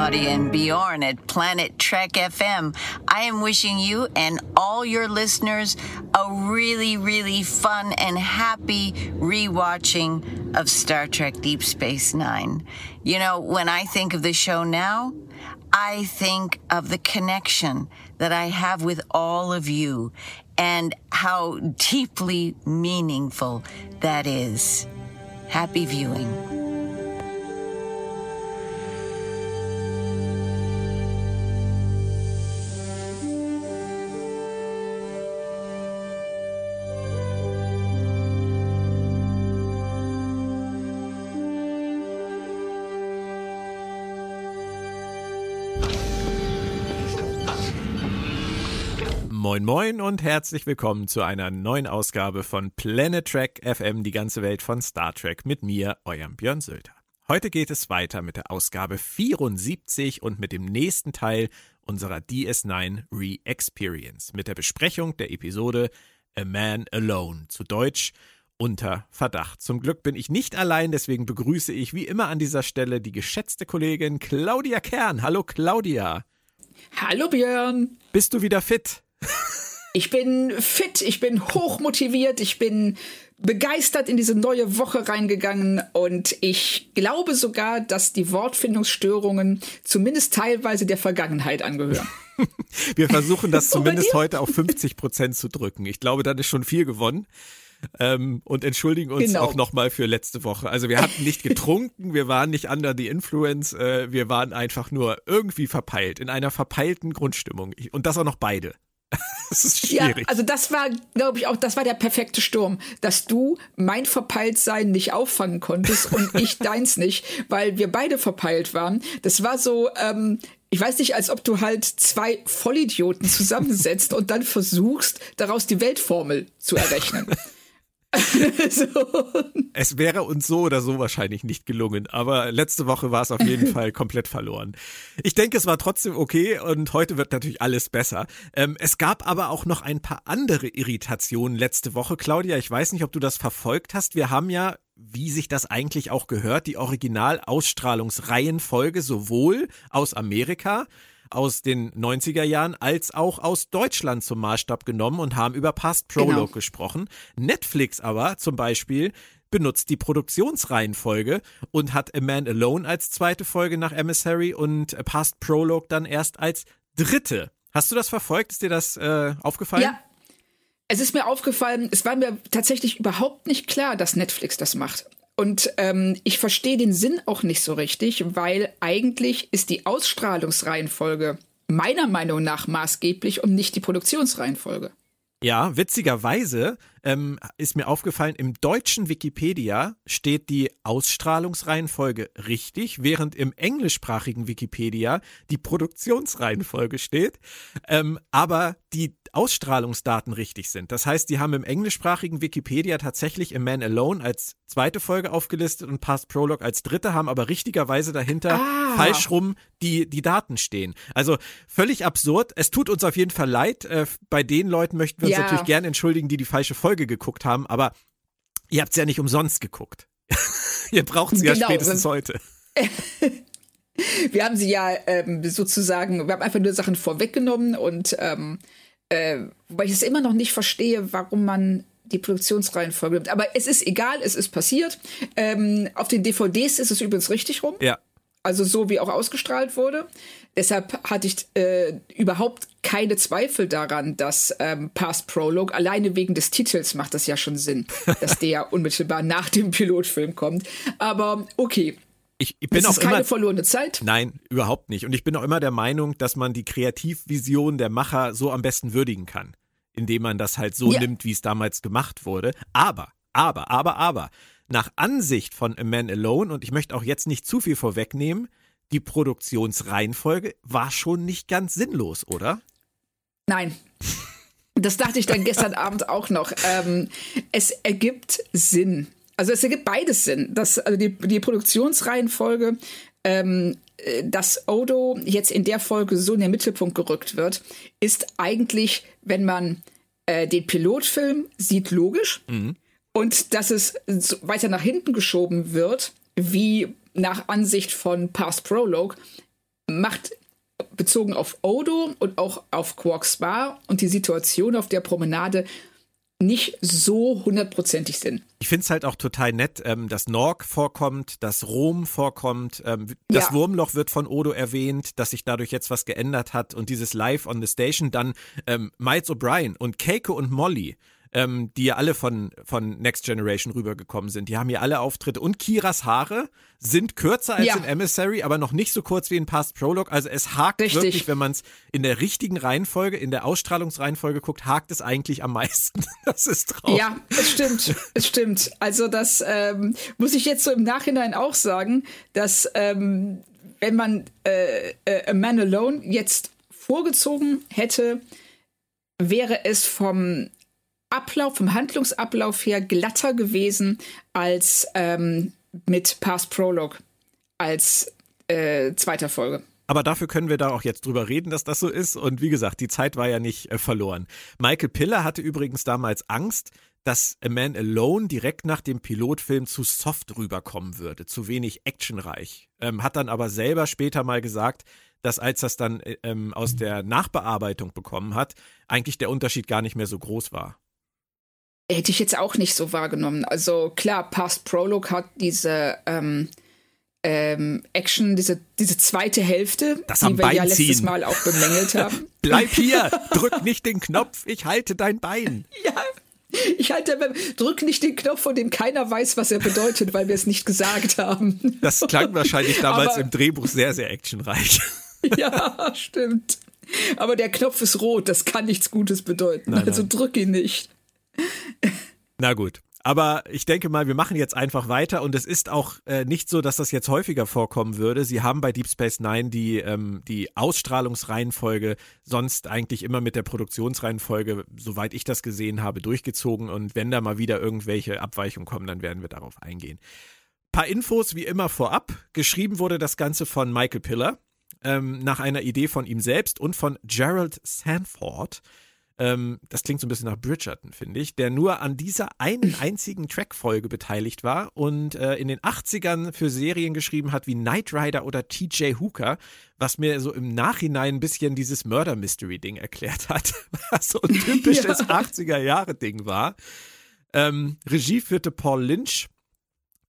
Claudia and Bjorn at Planet Trek FM. I am wishing you and all your listeners a really, really fun and happy rewatching of Star Trek Deep Space Nine. You know, when I think of the show now, I think of the connection that I have with all of you and how deeply meaningful that is. Happy viewing. Moin Moin und herzlich willkommen zu einer neuen Ausgabe von Planet Trek FM, die ganze Welt von Star Trek mit mir, eurem Björn Sölder. Heute geht es weiter mit der Ausgabe 74 und mit dem nächsten Teil unserer DS9 Re-Experience mit der Besprechung der Episode A Man Alone, zu Deutsch unter Verdacht. Zum Glück bin ich nicht allein, deswegen begrüße ich wie immer an dieser Stelle die geschätzte Kollegin Claudia Kern. Hallo Claudia. Hallo Björn. Bist du wieder fit? Ich bin fit, ich bin hochmotiviert, ich bin begeistert in diese neue Woche reingegangen und ich glaube sogar, dass die Wortfindungsstörungen zumindest teilweise der Vergangenheit angehören. Wir versuchen das zumindest heute auf 50 Prozent zu drücken. Ich glaube, dann ist schon viel gewonnen. Ähm, und entschuldigen uns genau. auch nochmal für letzte Woche. Also wir hatten nicht getrunken, wir waren nicht under the influence, äh, wir waren einfach nur irgendwie verpeilt, in einer verpeilten Grundstimmung. Und das auch noch beide. Das ist schwierig. Ja, also das war, glaube ich, auch, das war der perfekte Sturm, dass du mein Verpeiltsein nicht auffangen konntest und ich deins nicht, weil wir beide verpeilt waren. Das war so, ähm, ich weiß nicht, als ob du halt zwei Vollidioten zusammensetzt und dann versuchst, daraus die Weltformel zu errechnen. so. Es wäre uns so oder so wahrscheinlich nicht gelungen, aber letzte Woche war es auf jeden Fall komplett verloren. Ich denke, es war trotzdem okay und heute wird natürlich alles besser. Ähm, es gab aber auch noch ein paar andere Irritationen letzte Woche. Claudia, ich weiß nicht, ob du das verfolgt hast. Wir haben ja wie sich das eigentlich auch gehört, die Original-Ausstrahlungsreihenfolge sowohl aus Amerika aus den 90er Jahren als auch aus Deutschland zum Maßstab genommen und haben über Past Prologue genau. gesprochen. Netflix aber zum Beispiel benutzt die Produktionsreihenfolge und hat A Man Alone als zweite Folge nach Emissary und Past Prologue dann erst als dritte. Hast du das verfolgt? Ist dir das äh, aufgefallen? Ja. Es ist mir aufgefallen, es war mir tatsächlich überhaupt nicht klar, dass Netflix das macht. Und ähm, ich verstehe den Sinn auch nicht so richtig, weil eigentlich ist die Ausstrahlungsreihenfolge meiner Meinung nach maßgeblich und nicht die Produktionsreihenfolge. Ja, witzigerweise ähm, ist mir aufgefallen, im deutschen Wikipedia steht die Ausstrahlungsreihenfolge richtig, während im englischsprachigen Wikipedia die Produktionsreihenfolge steht, ähm, aber die Ausstrahlungsdaten richtig sind. Das heißt, die haben im englischsprachigen Wikipedia tatsächlich A Man Alone als zweite Folge aufgelistet und Past Prologue als dritte, haben aber richtigerweise dahinter ah. falsch rum die, die Daten stehen. Also völlig absurd. Es tut uns auf jeden Fall leid. Äh, bei den Leuten möchten wir uns ja. natürlich gerne entschuldigen, die die falsche Folge geguckt haben, aber ihr habt es ja nicht umsonst geguckt. ihr braucht sie genau. ja spätestens heute. wir haben sie ja ähm, sozusagen, wir haben einfach nur Sachen vorweggenommen und ähm, äh, wobei ich es immer noch nicht verstehe, warum man die Produktionsreihenfolge nimmt. Aber es ist egal, es ist passiert. Ähm, auf den DVDs ist es übrigens richtig rum. Ja. Also so wie auch ausgestrahlt wurde. Deshalb hatte ich äh, überhaupt keine Zweifel daran, dass ähm, Past Prologue, alleine wegen des Titels macht das ja schon Sinn, dass der unmittelbar nach dem Pilotfilm kommt. Aber okay, ich, ich bin das auch ist keine immer, verlorene Zeit. Nein, überhaupt nicht. Und ich bin auch immer der Meinung, dass man die Kreativvision der Macher so am besten würdigen kann, indem man das halt so ja. nimmt, wie es damals gemacht wurde. Aber, aber, aber, aber, nach Ansicht von A Man Alone, und ich möchte auch jetzt nicht zu viel vorwegnehmen, die Produktionsreihenfolge war schon nicht ganz sinnlos, oder? Nein. Das dachte ich dann gestern Abend auch noch. Ähm, es ergibt Sinn. Also es ergibt beides Sinn. Das, also die, die Produktionsreihenfolge, ähm, äh, dass Odo jetzt in der Folge so in den Mittelpunkt gerückt wird, ist eigentlich, wenn man äh, den Pilotfilm sieht, logisch. Mhm. Und dass es weiter nach hinten geschoben wird, wie nach Ansicht von Past Prologue, macht bezogen auf Odo und auch auf Quarks Bar und die Situation auf der Promenade nicht so hundertprozentig Sinn. Ich finde es halt auch total nett, ähm, dass Norg vorkommt, dass Rom vorkommt, ähm, das ja. Wurmloch wird von Odo erwähnt, dass sich dadurch jetzt was geändert hat und dieses Live on the Station, dann ähm, Miles O'Brien und Keiko und Molly ähm, die ja alle von, von Next Generation rübergekommen sind. Die haben hier alle Auftritte. Und Kiras Haare sind kürzer als ja. in Emissary, aber noch nicht so kurz wie in Past Prologue. Also es hakt Richtig. wirklich, wenn man es in der richtigen Reihenfolge, in der Ausstrahlungsreihenfolge guckt, hakt es eigentlich am meisten. Das ist traurig. Ja, es stimmt. es stimmt. Also das ähm, muss ich jetzt so im Nachhinein auch sagen, dass ähm, wenn man äh, äh, A Man Alone jetzt vorgezogen hätte, wäre es vom Ablauf, vom Handlungsablauf her glatter gewesen als ähm, mit Past Prologue als äh, zweiter Folge. Aber dafür können wir da auch jetzt drüber reden, dass das so ist. Und wie gesagt, die Zeit war ja nicht äh, verloren. Michael Piller hatte übrigens damals Angst, dass A Man Alone direkt nach dem Pilotfilm zu soft rüberkommen würde, zu wenig actionreich. Ähm, hat dann aber selber später mal gesagt, dass als das dann äh, ähm, aus der Nachbearbeitung bekommen hat, eigentlich der Unterschied gar nicht mehr so groß war hätte ich jetzt auch nicht so wahrgenommen. Also klar, Past Prologue hat diese ähm, ähm, Action, diese, diese zweite Hälfte, das die wir Bein ja letztes ziehen. Mal auch bemängelt haben. Bleib hier, drück nicht den Knopf, ich halte dein Bein. Ja. Ich halte, drück nicht den Knopf, von dem keiner weiß, was er bedeutet, weil wir es nicht gesagt haben. Das klang wahrscheinlich damals Aber, im Drehbuch sehr, sehr actionreich. Ja, stimmt. Aber der Knopf ist rot, das kann nichts Gutes bedeuten. Nein, also nein. drück ihn nicht. Na gut. Aber ich denke mal, wir machen jetzt einfach weiter und es ist auch äh, nicht so, dass das jetzt häufiger vorkommen würde. Sie haben bei Deep Space Nine die, ähm, die Ausstrahlungsreihenfolge sonst eigentlich immer mit der Produktionsreihenfolge, soweit ich das gesehen habe, durchgezogen und wenn da mal wieder irgendwelche Abweichungen kommen, dann werden wir darauf eingehen. Paar Infos wie immer vorab. Geschrieben wurde das Ganze von Michael Piller ähm, nach einer Idee von ihm selbst und von Gerald Sanford. Ähm, das klingt so ein bisschen nach Bridgerton, finde ich, der nur an dieser einen einzigen Trackfolge beteiligt war und äh, in den 80ern für Serien geschrieben hat wie Knight Rider oder TJ Hooker, was mir so im Nachhinein ein bisschen dieses Murder Mystery Ding erklärt hat, was so ein typisches ja. 80er Jahre Ding war. Ähm, Regie führte Paul Lynch.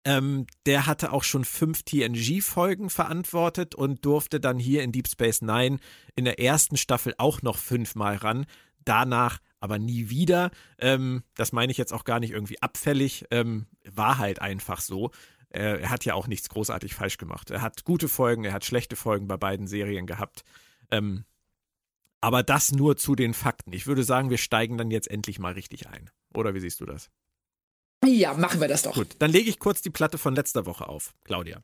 Ähm, der hatte auch schon fünf TNG-Folgen verantwortet und durfte dann hier in Deep Space Nine in der ersten Staffel auch noch fünfmal ran danach aber nie wieder. Ähm, das meine ich jetzt auch gar nicht irgendwie abfällig. Ähm, war halt einfach so. Äh, er hat ja auch nichts großartig falsch gemacht. Er hat gute Folgen, er hat schlechte Folgen bei beiden Serien gehabt. Ähm, aber das nur zu den Fakten. Ich würde sagen, wir steigen dann jetzt endlich mal richtig ein. Oder wie siehst du das? Ja, machen wir das doch. Gut, dann lege ich kurz die Platte von letzter Woche auf, Claudia.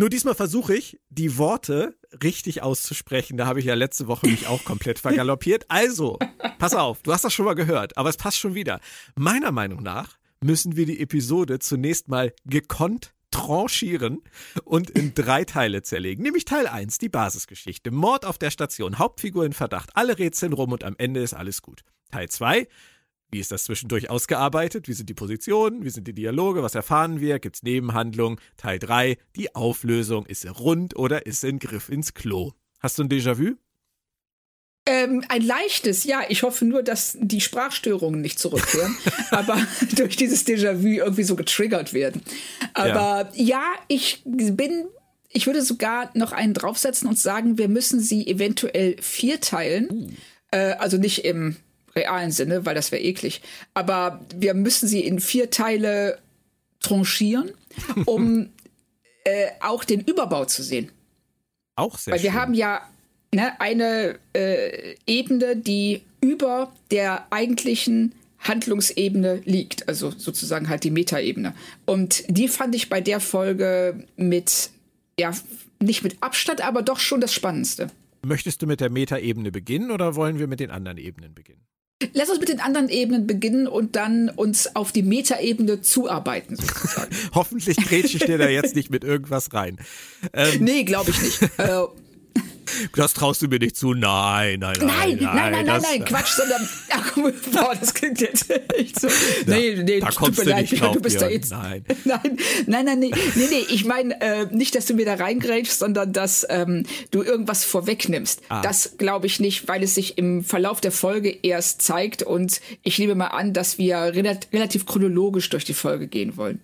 Nur diesmal versuche ich, die Worte richtig auszusprechen. Da habe ich ja letzte Woche mich auch komplett vergaloppiert. Also, pass auf, du hast das schon mal gehört, aber es passt schon wieder. Meiner Meinung nach müssen wir die Episode zunächst mal gekonnt tranchieren und in drei Teile zerlegen. Nämlich Teil 1, die Basisgeschichte. Mord auf der Station, Hauptfigur in Verdacht, alle rätseln rum und am Ende ist alles gut. Teil 2, wie ist das zwischendurch ausgearbeitet? Wie sind die Positionen? Wie sind die Dialoge? Was erfahren wir? Gibt es Nebenhandlungen? Teil 3, die Auflösung. Ist sie rund oder ist sie ein Griff ins Klo? Hast du ein Déjà-vu? Ähm, ein leichtes, ja. Ich hoffe nur, dass die Sprachstörungen nicht zurückkehren, aber durch dieses Déjà-vu irgendwie so getriggert werden. Aber ja. ja, ich bin ich würde sogar noch einen draufsetzen und sagen, wir müssen sie eventuell vierteilen. Uh. Äh, also nicht im realen Sinne, weil das wäre eklig. Aber wir müssen sie in vier Teile tranchieren, um äh, auch den Überbau zu sehen. Auch sehr Weil wir schön. haben ja ne, eine äh, Ebene, die über der eigentlichen Handlungsebene liegt, also sozusagen halt die Metaebene. Und die fand ich bei der Folge mit, ja, nicht mit Abstand, aber doch schon das Spannendste. Möchtest du mit der Metaebene beginnen oder wollen wir mit den anderen Ebenen beginnen? Lass uns mit den anderen Ebenen beginnen und dann uns auf die Metaebene zuarbeiten. Hoffentlich grätsche ich dir da jetzt nicht mit irgendwas rein. Ähm. Nee, glaube ich nicht. äh, Das traust du mir nicht zu. Nein, nein, nein. Nein, nein, nein, nein, nein, Quatsch, sondern. Ach, boah, das klingt jetzt echt so. Nee, nee, da tut kommst mir du leid, nicht drauf, du bist da jetzt. Nein. Nein, nein, nein, nee, nee, nee. Ich meine äh, nicht, dass du mir da reingrätschst, sondern dass ähm, du irgendwas vorwegnimmst. Ah. Das glaube ich nicht, weil es sich im Verlauf der Folge erst zeigt und ich nehme mal an, dass wir relat relativ chronologisch durch die Folge gehen wollen.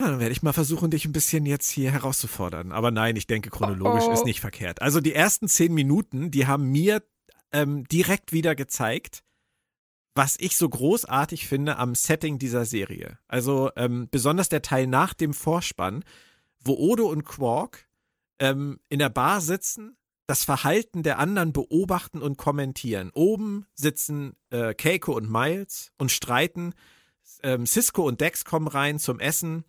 Ja, dann werde ich mal versuchen, dich ein bisschen jetzt hier herauszufordern. Aber nein, ich denke, chronologisch Oh, oh. ist nicht verkehrt. Also die ersten zehn Minuten, die haben mir ähm, direkt wieder gezeigt, was ich so großartig finde am Setting dieser Serie. Also ähm, besonders der Teil nach dem Vorspann, wo Odo und Quark ähm, in der Bar sitzen, das Verhalten der anderen beobachten und kommentieren. Oben sitzen äh, Keiko und Miles und streiten. Ähm, Cisco und Dex kommen rein zum Essen.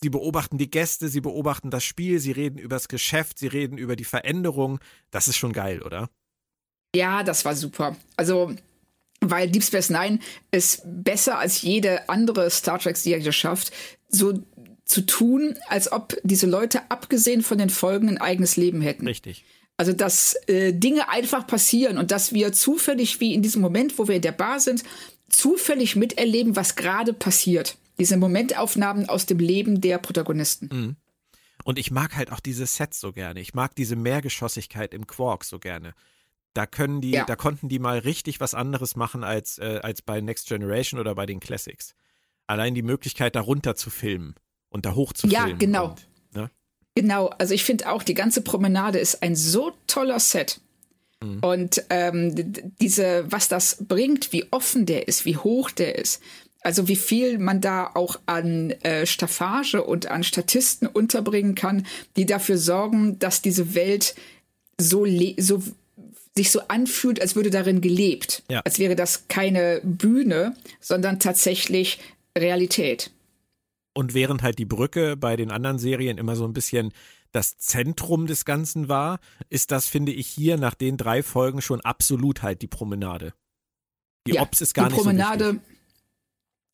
Sie beobachten die Gäste, sie beobachten das Spiel, sie reden übers Geschäft, sie reden über die Veränderung. Das ist schon geil, oder? Ja, das war super. Also, weil Deep Space Nine es besser als jede andere Star Trek-Serie schafft, so zu tun, als ob diese Leute abgesehen von den Folgen ein eigenes Leben hätten. Richtig. Also, dass äh, Dinge einfach passieren und dass wir zufällig, wie in diesem Moment, wo wir in der Bar sind, zufällig miterleben, was gerade passiert. Diese Momentaufnahmen aus dem Leben der Protagonisten. Und ich mag halt auch diese Sets so gerne. Ich mag diese Mehrgeschossigkeit im Quark so gerne. Da können die, Ja. da konnten die mal richtig was anderes machen als, äh, als bei Next Generation oder bei den Classics. Allein die Möglichkeit, da runter zu filmen und da hoch zu Ja, filmen. genau. Und, ne? Genau, also ich finde auch, die ganze Promenade ist ein so toller Set. Und ähm, diese, was das bringt, wie offen der ist, wie hoch der ist, also wie viel man da auch an äh, Staffage und an Statisten unterbringen kann, die dafür sorgen, dass diese Welt so, so sich so anfühlt, als würde darin gelebt. Ja. Als wäre das keine Bühne, sondern tatsächlich Realität. Und während halt die Brücke bei den anderen Serien immer so ein bisschen das Zentrum des Ganzen war, ist das, finde ich, hier nach den drei Folgen schon absolut halt die Promenade. Die Ja, Ops ist gar die nicht Promenade. so wichtig.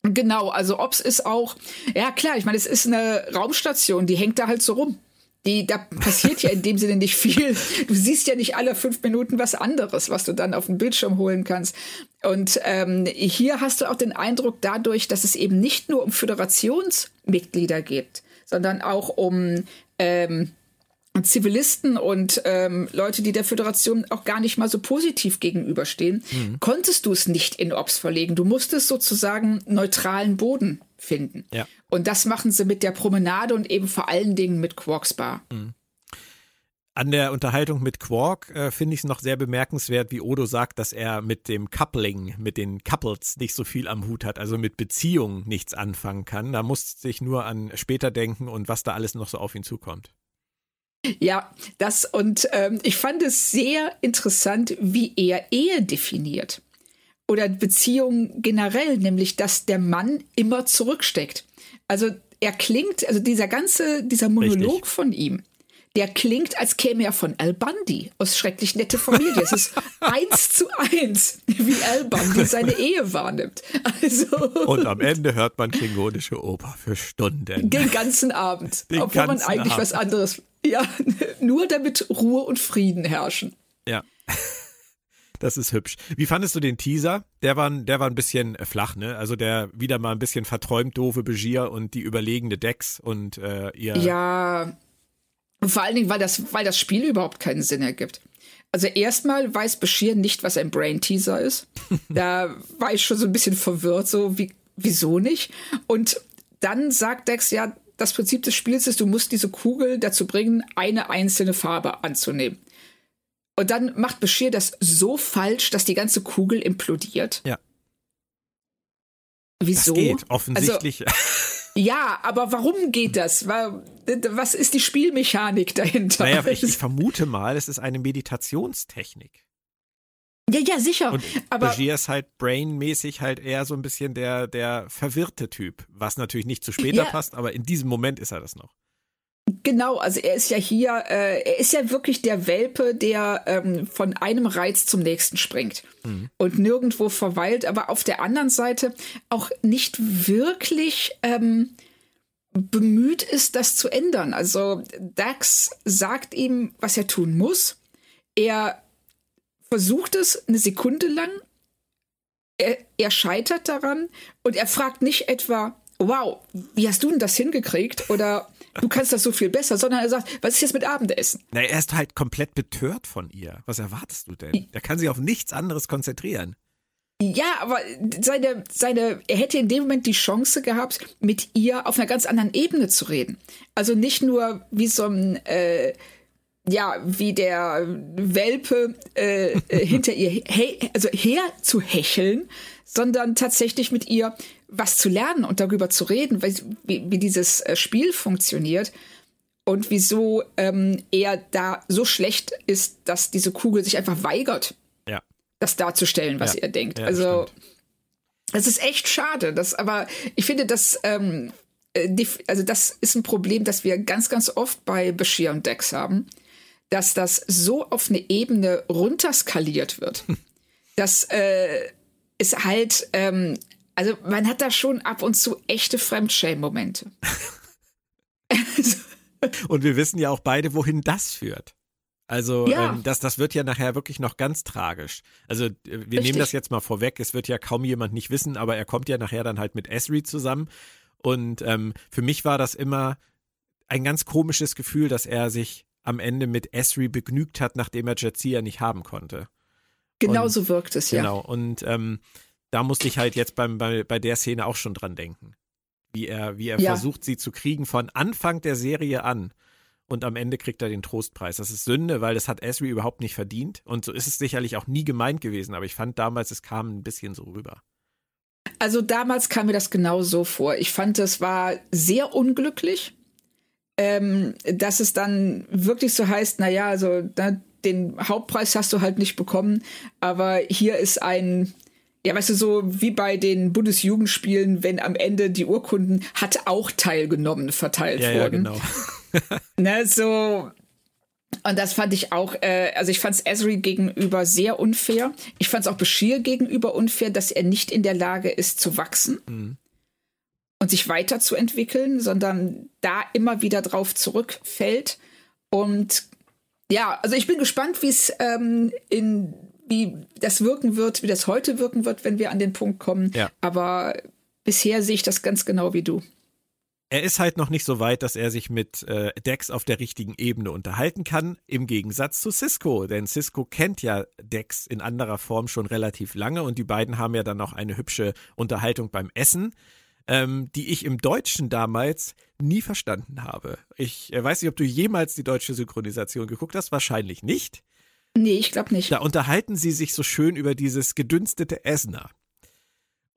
Genau, also Ops ist auch, ja klar, ich meine, es ist eine Raumstation, die hängt da halt so rum. Die, da passiert ja in dem Sinne nicht viel. Du siehst ja nicht alle fünf Minuten was anderes, was du dann auf den Bildschirm holen kannst. Und ähm, hier hast du auch den Eindruck dadurch, dass es eben nicht nur um Föderationsmitglieder geht, sondern auch um ähm, Zivilisten und ähm, Leute, die der Föderation auch gar nicht mal so positiv gegenüberstehen, konntest du es nicht in Ops verlegen. Du musstest sozusagen neutralen Boden finden. Ja. Und das machen sie mit der Promenade und eben vor allen Dingen mit Quarks Bar. An der Unterhaltung mit Quark äh, finde ich es noch sehr bemerkenswert, wie Odo sagt, dass er mit dem Coupling, mit den Couples nicht so viel am Hut hat, also mit Beziehungen nichts anfangen kann. Da musste ich nur an später denken und was da alles noch so auf ihn zukommt. Ja, das und ähm, ich fand es sehr interessant, wie er Ehe definiert. Oder Beziehungen generell, nämlich dass der Mann immer zurücksteckt. Also er klingt, also dieser ganze, dieser Monolog Richtig. von ihm, der klingt, als käme er von Al Bundy aus Schrecklich Nette Familie. Es ist eins zu eins, wie Al Bundy seine Ehe wahrnimmt. Also Und am Ende hört man klingonische Oper für Stunden. den ganzen Abend, Den obwohl man ganzen eigentlich Abend. was anderes. Ja, nur damit Ruhe und Frieden herrschen. Ja. Das ist hübsch. Wie fandest du den Teaser? Der war, der war ein bisschen äh, flach, ne? Also der wieder mal ein bisschen verträumt doofe Begier und die überlegende Dex und äh, ihr. Ja, vor allen Dingen, weil das, weil das Spiel überhaupt keinen Sinn ergibt. Also erstmal weiß Bashir nicht, was ein Brain-Teaser ist. Da war ich schon so ein bisschen verwirrt, so wie, wieso nicht? Und dann sagt Dex, ja, das Prinzip des Spiels ist, du musst diese Kugel dazu bringen, eine einzelne Farbe anzunehmen. Und dann macht Bashir das so falsch, dass die ganze Kugel implodiert. Ja. Das Wieso? geht offensichtlich. Ja, aber warum geht das? Wa- Was ist die Spielmechanik dahinter? naja, ich, ich vermute mal, es ist eine Meditationstechnik. Ja, ja, sicher. Und aber Bashir ist halt brainmäßig halt eher so ein bisschen der, der verwirrte Typ, was natürlich nicht zu später Ja. passt, aber in diesem Moment ist er das noch. genau, also er ist ja hier, äh, er ist ja wirklich der Welpe, der ähm, von einem Reiz zum nächsten springt und nirgendwo verweilt, aber auf der anderen Seite auch nicht wirklich ähm, bemüht ist, das zu ändern. Also Dax sagt ihm, was er tun muss. er versucht es eine Sekunde lang, er, er scheitert daran und er fragt nicht etwa, wow, wie hast du denn das hingekriegt? Oder du kannst das so viel besser, sondern er sagt, was ist jetzt mit Abendessen? Na, er ist halt komplett betört von ihr. Was erwartest du denn? Er kann sich auf nichts anderes konzentrieren. Ja, aber seine, seine, er hätte in dem Moment die Chance gehabt, mit ihr auf einer ganz anderen Ebene zu reden. Also nicht nur wie so ein, äh, ja, wie der Welpe äh, äh hinter ihr he also her zu hecheln, sondern tatsächlich mit ihr was zu lernen und darüber zu reden, wie, wie dieses äh, Spiel funktioniert und wieso ähm, er da so schlecht ist, dass diese Kugel sich einfach weigert, ja. das darzustellen, was ja. er denkt. Ja, also das ist echt schade. Das, aber ich finde, dass ähm, äh, also das ist ein Problem, das wir ganz, ganz oft bei Bashir und Dex haben, dass das so auf eine Ebene runterskaliert wird, dass äh, es halt ähm, also man hat da schon ab und zu echte Fremdschämen-Momente. und wir wissen ja auch beide, wohin das führt. Also Ja. ähm, das, das wird ja nachher wirklich noch ganz tragisch. Also äh, wir nehmen Richtig. das jetzt mal vorweg. Es wird ja kaum jemand nicht wissen, aber er kommt ja nachher dann halt mit Esri zusammen. Und ähm, für mich war das immer ein ganz komisches Gefühl, dass er sich am Ende mit Esri begnügt hat, nachdem er Jetsia nicht haben konnte. Genau Und- so wirkt es, ja. Genau. Und ähm, da musste ich halt jetzt beim, bei, bei der Szene auch schon dran denken. Wie er, wie er Ja. versucht, sie zu kriegen von Anfang der Serie an. Und am Ende kriegt er den Trostpreis. Das ist Sünde, weil das hat Esri überhaupt nicht verdient. Und so ist es sicherlich auch nie gemeint gewesen. Aber ich fand damals, es kam ein bisschen so rüber. Also damals kam mir das genau so vor. Ich fand, es war sehr unglücklich, ähm, dass es dann wirklich so heißt, na ja, also da, den Hauptpreis hast du halt nicht bekommen, aber hier ist ein ja, weißt du, so wie bei den Bundesjugendspielen, wenn am Ende die Urkunden hat auch teilgenommen verteilt Ja, ja, wurden. genau. Ne, so. Und das fand ich auch, äh, also ich fand es Esri gegenüber sehr unfair. Ich fand es auch Bashir gegenüber unfair, dass er nicht in der Lage ist zu wachsen Mhm. Und sich weiterzuentwickeln, sondern da immer wieder drauf zurückfällt. Und ja, also ich bin gespannt, wie es ähm, in wie das wirken wird, wie das heute wirken wird, wenn wir an den Punkt kommen. Ja. Aber bisher sehe ich das ganz genau wie du. Er ist halt noch nicht so weit, dass er sich mit äh, Dex auf der richtigen Ebene unterhalten kann, im Gegensatz zu Cisco. Denn Cisco kennt ja Dex in anderer Form schon relativ lange und die beiden haben ja dann auch eine hübsche Unterhaltung beim Essen, ähm, die ich im Deutschen damals nie verstanden habe. Ich äh, weiß nicht, ob du jemals die deutsche Synchronisation geguckt hast, wahrscheinlich nicht. Nee, ich glaube nicht. Da unterhalten sie sich so schön über dieses gedünstete Essener.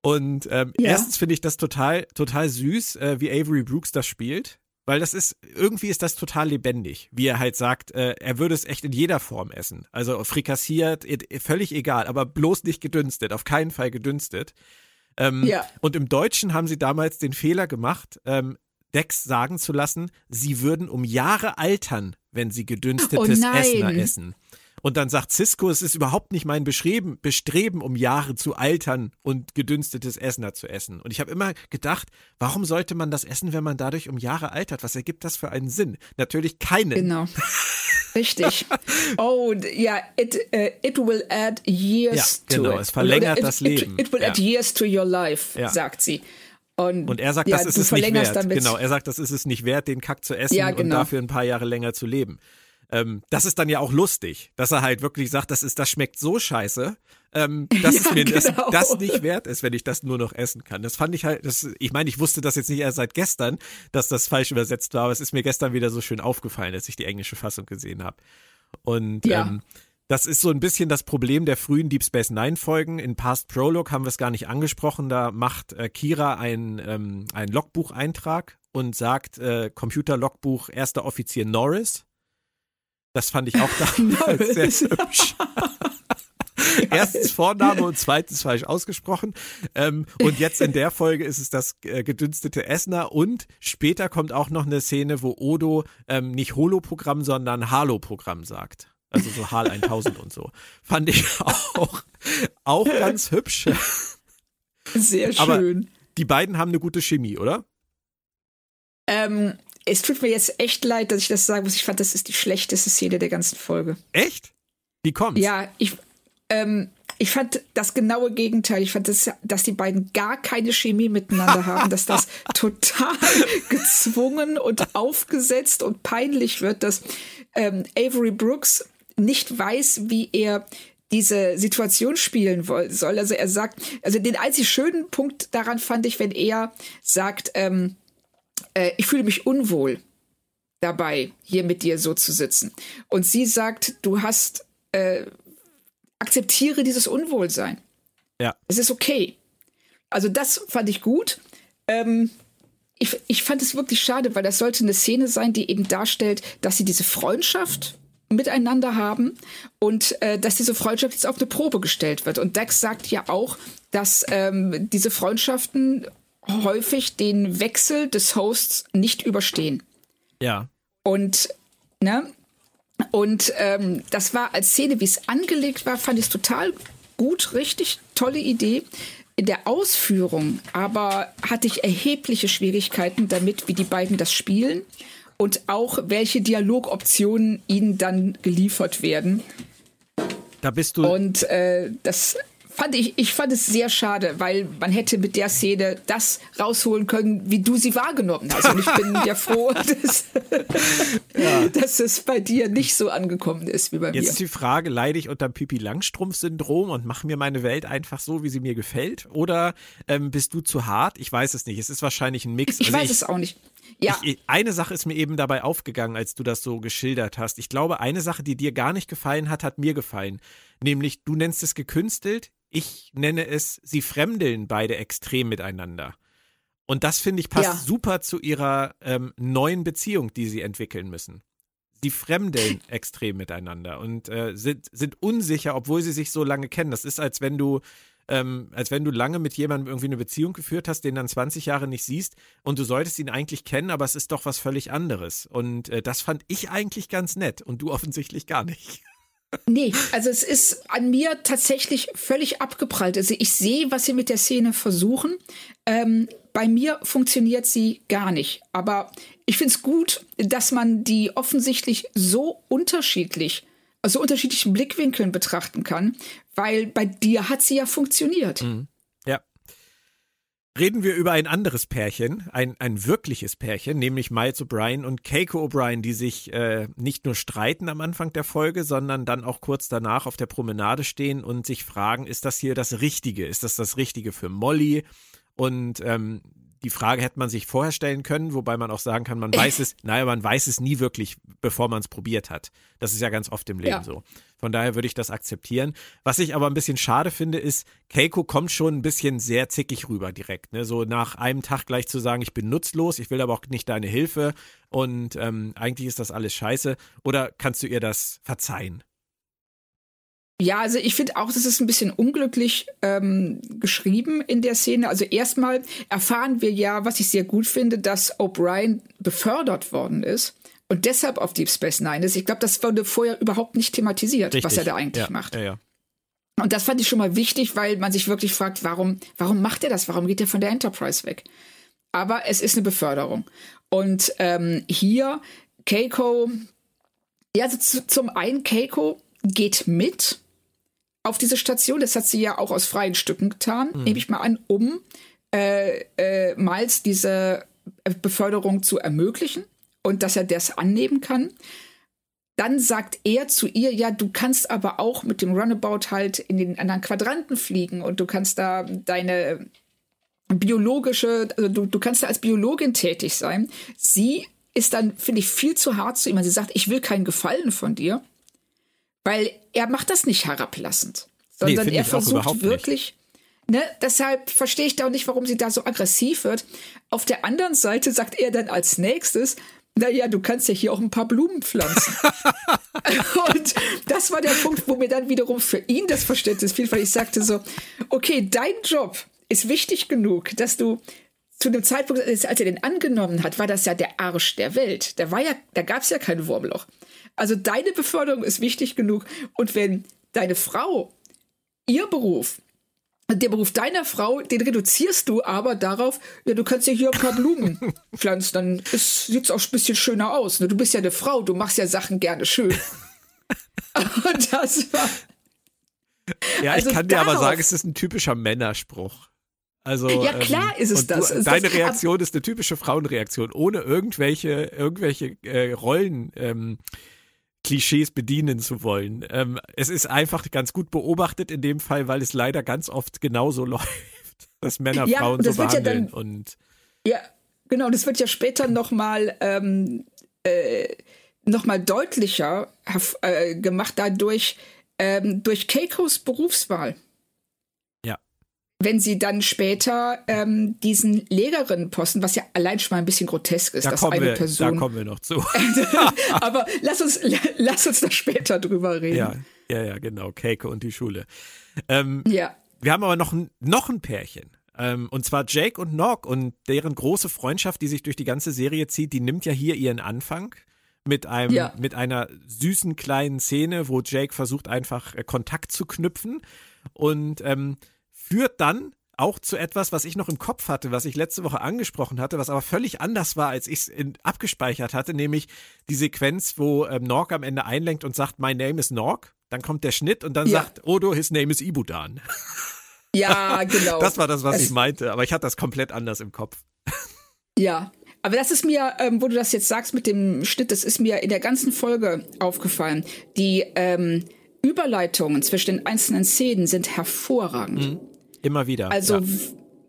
Und ähm, Ja. erstens finde ich das total, total süß, äh, wie Avery Brooks das spielt. Weil das ist, irgendwie ist das total lebendig, wie er halt sagt, äh, er würde es echt in jeder Form essen. Also frikassiert, völlig egal, aber bloß nicht gedünstet, auf keinen Fall gedünstet. Ähm, Ja. Und im Deutschen haben sie damals den Fehler gemacht, ähm, Dex sagen zu lassen, sie würden um Jahre altern, wenn sie gedünstetes Oh. Essener essen. Und dann sagt Cisco, es ist überhaupt nicht mein Bestreben, Bestreben, um Jahre zu altern und gedünstetes Essener zu essen. Und ich habe immer gedacht, warum sollte man das essen, wenn man dadurch um Jahre altert? Was ergibt das für einen Sinn? Natürlich keinen. Genau. Richtig. Oh, ja, it, äh, it will add years Ja, to genau, it. es verlängert Oder das it, it, Leben. It, will Ja. add years to your life, Ja. sagt sie. Und, Und er sagt, ja, das ist es nicht wert. Damit, Genau, er sagt, das ist es nicht wert, den Kack zu essen Ja, und genau. dafür ein paar Jahre länger zu leben. Ähm, das ist dann ja auch lustig, dass er halt wirklich sagt, das ist, das schmeckt so scheiße, ähm, dass Ja, es mir das, genau. das nicht wert ist, wenn ich das nur noch essen kann. Das fand ich halt, das, ich meine, ich wusste das jetzt nicht erst seit gestern, dass das falsch übersetzt war, aber es ist mir gestern wieder so schön aufgefallen, als ich die englische Fassung gesehen habe. Und Ja. ähm, das ist so ein bisschen das Problem der frühen Deep Space Nine Folgen. In Past Prologue haben wir es gar nicht angesprochen. Da macht äh, Kira ein, ähm, ein Logbucheintrag und sagt äh, Computer-Logbuch erster Offizier Norris. Das fand ich auch damals sehr hübsch. Erstens Vorname und zweitens falsch ausgesprochen. Ähm, und jetzt in der Folge ist es das äh, gedünstete Essner und später kommt auch noch eine Szene, wo Odo ähm, nicht Holo-Programm, sondern Halo-Programm sagt. Also so HAL 1000 und so. Fand ich auch, auch ganz hübsch. Sehr Aber- schön. Die beiden haben eine gute Chemie, oder? Ähm, es tut mir jetzt echt leid, dass ich das sagen muss. Ich fand, das ist die schlechteste Szene der ganzen Folge. Echt? Wie kommt's? Ja, ich, ähm, ich fand das genaue Gegenteil. Ich fand, das, dass die beiden gar keine Chemie miteinander haben, dass das total gezwungen und aufgesetzt und peinlich wird, dass ähm, Avery Brooks nicht weiß, wie er diese Situation spielen soll. Also er sagt, also den einzig schönen Punkt daran fand ich, wenn er sagt, ähm, äh, ich fühle mich unwohl dabei, hier mit dir so zu sitzen. Und sie sagt, du hast, äh, akzeptiere dieses Unwohlsein. Ja. Es ist okay. Also das fand ich gut. Ähm, ich, ich fand es wirklich schade, weil das sollte eine Szene sein, die eben darstellt, dass sie diese Freundschaft miteinander haben und äh, dass diese Freundschaft jetzt auf eine Probe gestellt wird. Und Dex sagt ja auch, dass ähm, diese Freundschaften häufig den Wechsel des Hosts nicht überstehen. Ja. Und, ne? Und ähm, das war als Szene, wie es angelegt war, fand ich es total gut, richtig tolle Idee. In der Ausführung aber hatte ich erhebliche Schwierigkeiten damit, wie die beiden das spielen und auch welche Dialogoptionen ihnen dann geliefert werden. Da bist du. Und äh, das fand ich, ich fand es sehr schade, weil man hätte mit der Szene das rausholen können, wie du sie wahrgenommen hast. Und ich bin ja froh, dass, ja. dass es bei dir nicht so angekommen ist wie bei Jetzt mir. Jetzt ist die Frage, leide ich unter Pipi Langstrumpf-Syndrom und mache mir meine Welt einfach so, wie sie mir gefällt? Oder ähm, bist du zu hart? Ich weiß es nicht. Es ist wahrscheinlich ein Mix. Ich also weiß ich, es auch nicht. Ja. Ich, eine Sache ist mir eben dabei aufgegangen, als du das so geschildert hast. Ich glaube, eine Sache, die dir gar nicht gefallen hat, hat mir gefallen. Nämlich, du nennst es gekünstelt, ich nenne es, sie fremdeln beide extrem miteinander. Und das finde ich passt ja. super zu ihrer ähm, neuen Beziehung, die sie entwickeln müssen. Sie fremdeln extrem miteinander und äh, sind, sind unsicher, obwohl sie sich so lange kennen. Das ist, als wenn du, ähm, als wenn du lange mit jemandem irgendwie eine Beziehung geführt hast, den dann 20 Jahre nicht siehst und du solltest ihn eigentlich kennen, aber es ist doch was völlig anderes. Und äh, das fand ich eigentlich ganz nett und du offensichtlich gar nicht. Nee, also es ist an mir tatsächlich völlig abgeprallt. Also ich sehe, was sie mit der Szene versuchen. Ähm, bei mir funktioniert sie gar nicht. Aber ich finde es gut, dass man die offensichtlich so unterschiedlich, aus so unterschiedlichen Blickwinkeln betrachten kann, weil bei dir hat sie ja funktioniert. Mhm. Reden wir über ein anderes Pärchen, ein, ein wirkliches Pärchen, nämlich Miles O'Brien und Keiko O'Brien, die sich äh, nicht nur streiten am Anfang der Folge, sondern dann auch kurz danach auf der Promenade stehen und sich fragen, ist das hier das Richtige? Ist das das Richtige für Molly? Und ähm, die Frage hätte man sich vorher stellen können, wobei man auch sagen kann, man weiß es, naja, man weiß es nie wirklich, bevor man es probiert hat. Das ist ja ganz oft im Leben ja. so. Von daher würde ich das akzeptieren. Was ich aber ein bisschen schade finde, ist, Keiko kommt schon ein bisschen sehr zickig rüber direkt. Ne? So nach einem Tag gleich zu sagen, ich bin nutzlos, ich will aber auch nicht deine Hilfe und ähm, eigentlich ist das alles scheiße. Oder kannst du ihr das verzeihen? Ja, also ich finde auch, das ist ein bisschen unglücklich ähm, geschrieben in der Szene. Also erstmal erfahren wir ja, was ich sehr gut finde, dass O'Brien befördert worden ist und deshalb auf Deep Space Nine ist. Ich glaube, das wurde vorher überhaupt nicht thematisiert, Richtig. was er da eigentlich ja, macht. Ja, ja. Und das fand ich schon mal wichtig, weil man sich wirklich fragt, warum, warum macht er das? Warum geht er von der Enterprise weg? Aber es ist eine Beförderung. Und ähm, hier Keiko, ja, also zu, zum einen Keiko geht mit auf diese Station. Das hat sie ja auch aus freien Stücken getan, mhm. nehme ich mal an, um äh, äh, Miles diese Beförderung zu ermöglichen und dass er das annehmen kann. Dann sagt er zu ihr, ja, du kannst aber auch mit dem Runabout halt in den anderen Quadranten fliegen und du kannst da deine biologische, also du, du kannst da als Biologin tätig sein. Sie ist dann, finde ich, viel zu hart zu ihm. Sie sagt, ich will keinen Gefallen von dir. Weil er macht das nicht herablassend, sondern nee, er versucht wirklich. Ne, deshalb verstehe ich da auch nicht, warum sie da so aggressiv wird. Auf der anderen Seite sagt er dann als nächstes, naja, du kannst ja hier auch ein paar Blumen pflanzen. und das war der Punkt, wo mir dann wiederum für ihn das Verständnis fiel, weil ich sagte so, okay, dein Job ist wichtig genug, dass du zu dem Zeitpunkt, als er den angenommen hat, war das ja der Arsch der Welt. Da war ja, da gab es ja kein Wurmloch. Also deine Beförderung ist wichtig genug. Und wenn deine Frau, ihr Beruf, der Beruf deiner Frau, den reduzierst du aber darauf, ja, du kannst ja hier ein paar Blumen pflanzen, dann sieht es auch ein bisschen schöner aus. Ne? Du bist ja eine Frau, du machst ja Sachen gerne schön. Und das war. Ja, also ich kann dir aber sagen, es ist ein typischer Männerspruch. Also, ja, klar ähm, ist es das. Du, deine das, Reaktion ist eine typische Frauenreaktion, ohne irgendwelche, irgendwelche äh, Rollen. Ähm, Klischees bedienen zu wollen. Ähm, es ist einfach ganz gut beobachtet in dem Fall, weil es leider ganz oft genauso läuft, dass Männer ja, Frauen so behandeln. Ja, dann, und ja, genau. Das wird ja später nochmal ähm, äh, noch deutlicher äh, gemacht dadurch, ähm, durch Keikos Berufswahl wenn sie dann später ähm, diesen Legerinnenposten, was ja allein schon mal ein bisschen grotesk ist, da dass eine wir, Person. Da kommen wir noch zu. Aber lass uns, lass uns da später drüber reden. Ja, ja, ja, genau. Keiko und die Schule. Ähm, ja. Wir haben aber noch ein, noch ein Pärchen. Ähm, und zwar Jake und Nog und deren große Freundschaft, die sich durch die ganze Serie zieht, die nimmt ja hier ihren Anfang mit einem ja. mit einer süßen kleinen Szene, wo Jake versucht einfach äh, Kontakt zu knüpfen und ähm, führt dann auch zu etwas, was ich noch im Kopf hatte, was ich letzte Woche angesprochen hatte, was aber völlig anders war, als ich es abgespeichert hatte, nämlich die Sequenz, wo ähm, Nork am Ende einlenkt und sagt, My name is Nork. Dann kommt der Schnitt und dann ja. sagt Odo, his name is Ibudan. Ja, genau. Das war das, was es ich meinte, aber ich hatte das komplett anders im Kopf. Ja, aber das ist mir, ähm, wo du das jetzt sagst mit dem Schnitt, das ist mir in der ganzen Folge aufgefallen. Die ähm, Überleitungen zwischen den einzelnen Szenen sind hervorragend. Mhm. Immer wieder. Also ja.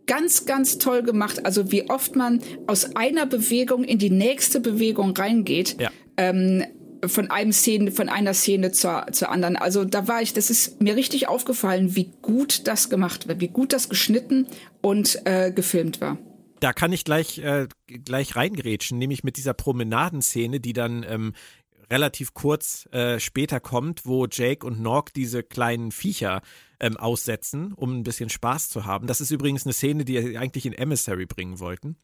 ganz, ganz toll gemacht. Also wie oft man aus einer Bewegung in die nächste Bewegung reingeht. Ja. Ähm, von einem Szene, von einer Szene zur, zur anderen. Also da war ich, das ist mir richtig aufgefallen, wie gut das gemacht wird, wie gut das geschnitten und äh, gefilmt war. Da kann ich gleich, äh, gleich reingrätschen, nämlich mit dieser Promenadenszene, die dann ähm, relativ kurz äh, später kommt, wo Jake und Nork diese kleinen Viecher ähm, aussetzen, um ein bisschen Spaß zu haben. Das ist übrigens eine Szene, die sie eigentlich in Emissary bringen wollten,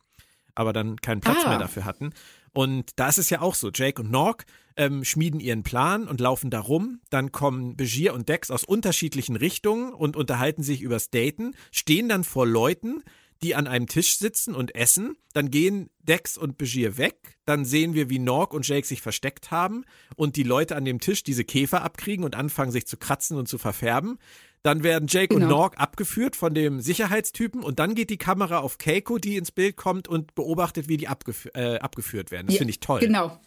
aber dann keinen Platz ah. mehr dafür hatten. Und da ist es ja auch so, Jake und Nork ähm, schmieden ihren Plan und laufen da rum. Dann kommen Begier und Dex aus unterschiedlichen Richtungen und unterhalten sich übers Daten, stehen dann vor Leuten, die an einem Tisch sitzen und essen. Dann gehen Dex und Begier weg. Dann sehen wir, wie Nork und Jake sich versteckt haben und die Leute an dem Tisch diese Käfer abkriegen und anfangen, sich zu kratzen und zu verfärben. Dann werden Jake genau. und Nork abgeführt von dem Sicherheitstypen und dann geht die Kamera auf Keiko, die ins Bild kommt und beobachtet, wie die abgef äh, abgeführt werden. Das ja, finde ich toll. Genau.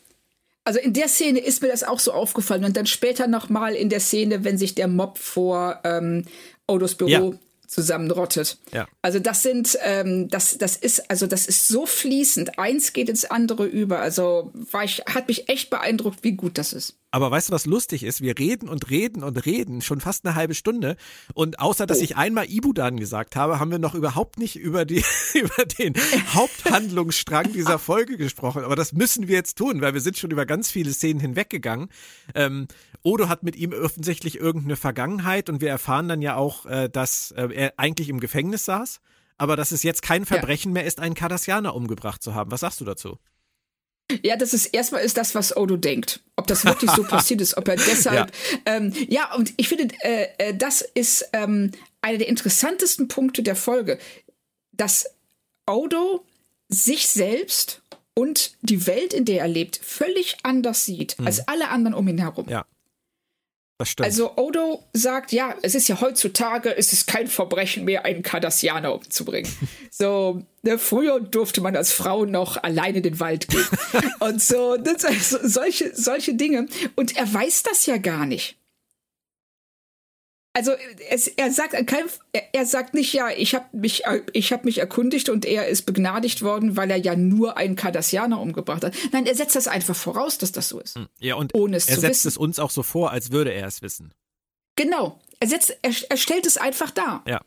Also in der Szene ist mir das auch so aufgefallen und dann später nochmal in der Szene, wenn sich der Mob vor ähm, Odos Büro ja zusammenrottet. Ja. Also das sind, ähm, das, das ist, also das ist so fließend. Eins geht ins andere über. Also war ich, hat mich echt beeindruckt, wie gut das ist. Aber weißt du, was lustig ist? Wir reden und reden und reden schon fast eine halbe Stunde. Und außer, dass oh. ich einmal Ibudan gesagt habe, haben wir noch überhaupt nicht über, die, über den Haupthandlungsstrang dieser Folge gesprochen. Aber das müssen wir jetzt tun, weil wir sind schon über ganz viele Szenen hinweggegangen. Ähm, Odo hat mit ihm offensichtlich irgendeine Vergangenheit und wir erfahren dann ja auch, äh, dass äh, er eigentlich im Gefängnis saß, aber dass es jetzt kein Verbrechen ja. mehr ist, einen Kardassianer umgebracht zu haben. Was sagst du dazu? Ja, das ist erstmal ist das, was Odo denkt. Ob das wirklich so passiert ist, ob er deshalb. Ja, ähm, ja und ich finde, äh, äh, das ist ähm, einer der interessantesten Punkte der Folge, dass Odo sich selbst und die Welt, in der er lebt, völlig anders sieht mhm. als alle anderen um ihn herum. Ja. Das stimmt. Also Odo sagt, ja, es ist ja heutzutage, es ist kein Verbrechen mehr, einen Kardassianer umzubringen. so, ne, früher durfte man als Frau noch alleine in den Wald gehen. Und so, das, solche, solche Dinge. Und er weiß das ja gar nicht also es, er sagt er sagt nicht ja, ich habe mich ich habe mich erkundigt und er ist begnadigt worden, weil er ja nur einen Kardassianer umgebracht hat. Nein, er setzt das einfach voraus, dass das so ist. Hm, ja und ohne es er setzt wissen. es uns auch so vor, als würde er es wissen. Genau, er setzt er, er stellt es einfach dar. Ja.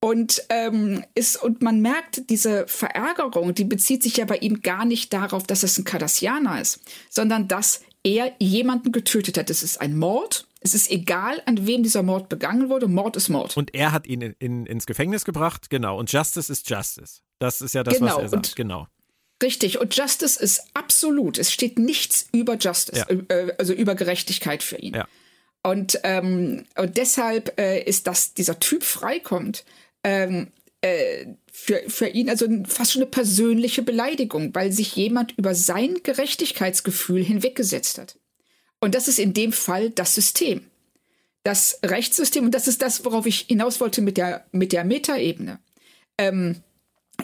Und ähm, ist und man merkt diese Verärgerung, die bezieht sich ja bei ihm gar nicht darauf, dass es ein Kardassianer ist, sondern dass er jemanden getötet hat. Es ist ein Mord es ist egal, an wem dieser Mord begangen wurde. Mord ist Mord. Und er hat ihn in, in, ins Gefängnis gebracht, genau. Und Justice ist Justice. Das ist ja das, genau. was er sagt, genau. Richtig, und Justice ist absolut. Es steht nichts über Justice, ja. äh, also über Gerechtigkeit für ihn. Ja. Und, ähm, und deshalb äh, ist, dass dieser Typ freikommt, ähm, äh, für, für ihn also fast schon eine persönliche Beleidigung, weil sich jemand über sein Gerechtigkeitsgefühl hinweggesetzt hat. Und das ist in dem Fall das System. Das Rechtssystem, und das ist das, worauf ich hinaus wollte mit der, mit der Metaebene. Ähm,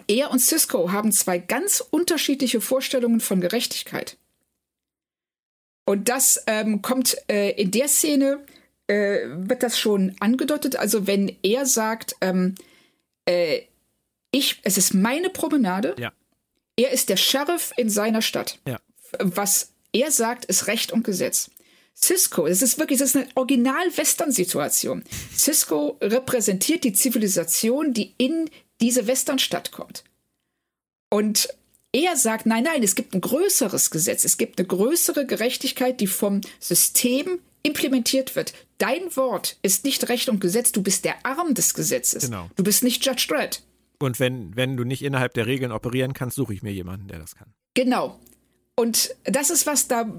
er und Cisco haben zwei ganz unterschiedliche Vorstellungen von Gerechtigkeit. Und das ähm, kommt äh, in der Szene, äh, wird das schon angedeutet. Also wenn er sagt, ähm, äh, ich, es ist meine Promenade, Ja. er ist der Sheriff in seiner Stadt. Ja. Was er sagt, ist Recht und Gesetz. Cisco, es ist wirklich, das ist eine Original-Western-Situation. Cisco repräsentiert die Zivilisation, die in diese Westernstadt kommt. Und er sagt, nein, nein, es gibt ein größeres Gesetz, es gibt eine größere Gerechtigkeit, die vom System implementiert wird. Dein Wort ist nicht Recht und Gesetz, du bist der Arm des Gesetzes. Genau. Du bist nicht Judge Dredd. Und wenn, wenn du nicht innerhalb der Regeln operieren kannst, suche ich mir jemanden, der das kann. Genau. Und das ist was, da,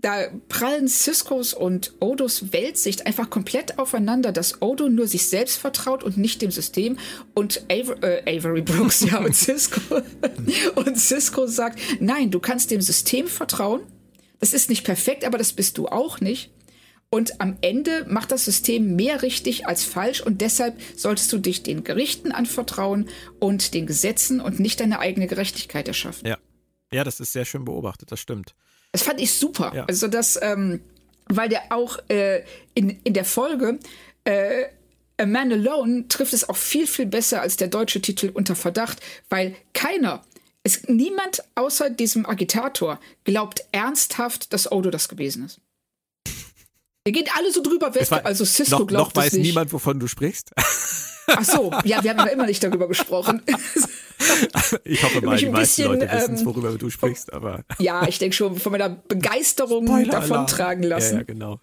da prallen Ciscos und Odos Weltsicht einfach komplett aufeinander, dass Odo nur sich selbst vertraut und nicht dem System. Und Aver äh, Avery Brooks, ja, und Cisco, und Cisco sagt, nein, du kannst dem System vertrauen. Das ist nicht perfekt, aber das bist du auch nicht. Und am Ende macht das System mehr richtig als falsch und deshalb solltest du dich den Gerichten anvertrauen und den Gesetzen und nicht deine eigene Gerechtigkeit erschaffen. Ja. Ja, das ist sehr schön beobachtet, das stimmt. Das fand ich super. Ja. Also das, ähm, weil der auch äh, in, in der Folge äh, A Man Alone trifft es auch viel, viel besser als der deutsche Titel Unter Verdacht, weil keiner, es, niemand außer diesem Agitator glaubt ernsthaft, dass Odo das gewesen ist. Wir gehen alle so drüber Es war- also Cisco noch, glaubt noch weiß nicht. niemand, wovon du sprichst. Ach so, ja, wir haben ja immer nicht darüber gesprochen. Ich hoffe mal, die meisten bisschen, Leute wissen, ähm, worüber du sprichst, aber ja, ich denke schon, von meiner Begeisterung Spoiler-Alarm. davontragen lassen. Ja, ja, genau.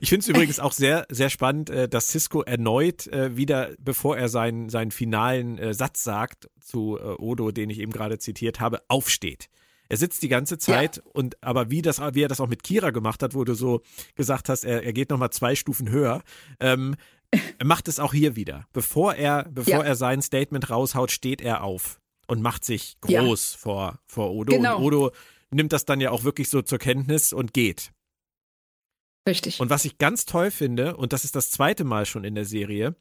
Ich finde es übrigens auch sehr, sehr spannend, äh, dass Cisco erneut äh, wieder, bevor er seinen, seinen finalen äh, Satz sagt zu Odo, den ich eben gerade zitiert habe, aufsteht. Er sitzt die ganze Zeit und aber wie das, wie er das auch mit Kira gemacht hat, wo du so gesagt hast, er, er geht nochmal zwei Stufen höher, ähm, er macht es auch hier wieder. Bevor er, bevor Ja. er sein Statement raushaut, steht er auf und macht sich Ja. groß vor, vor Odo. Genau. Und Odo nimmt das dann ja auch wirklich so zur Kenntnis und geht. Richtig. Und was ich ganz toll finde, und das ist das zweite Mal schon in der Serie,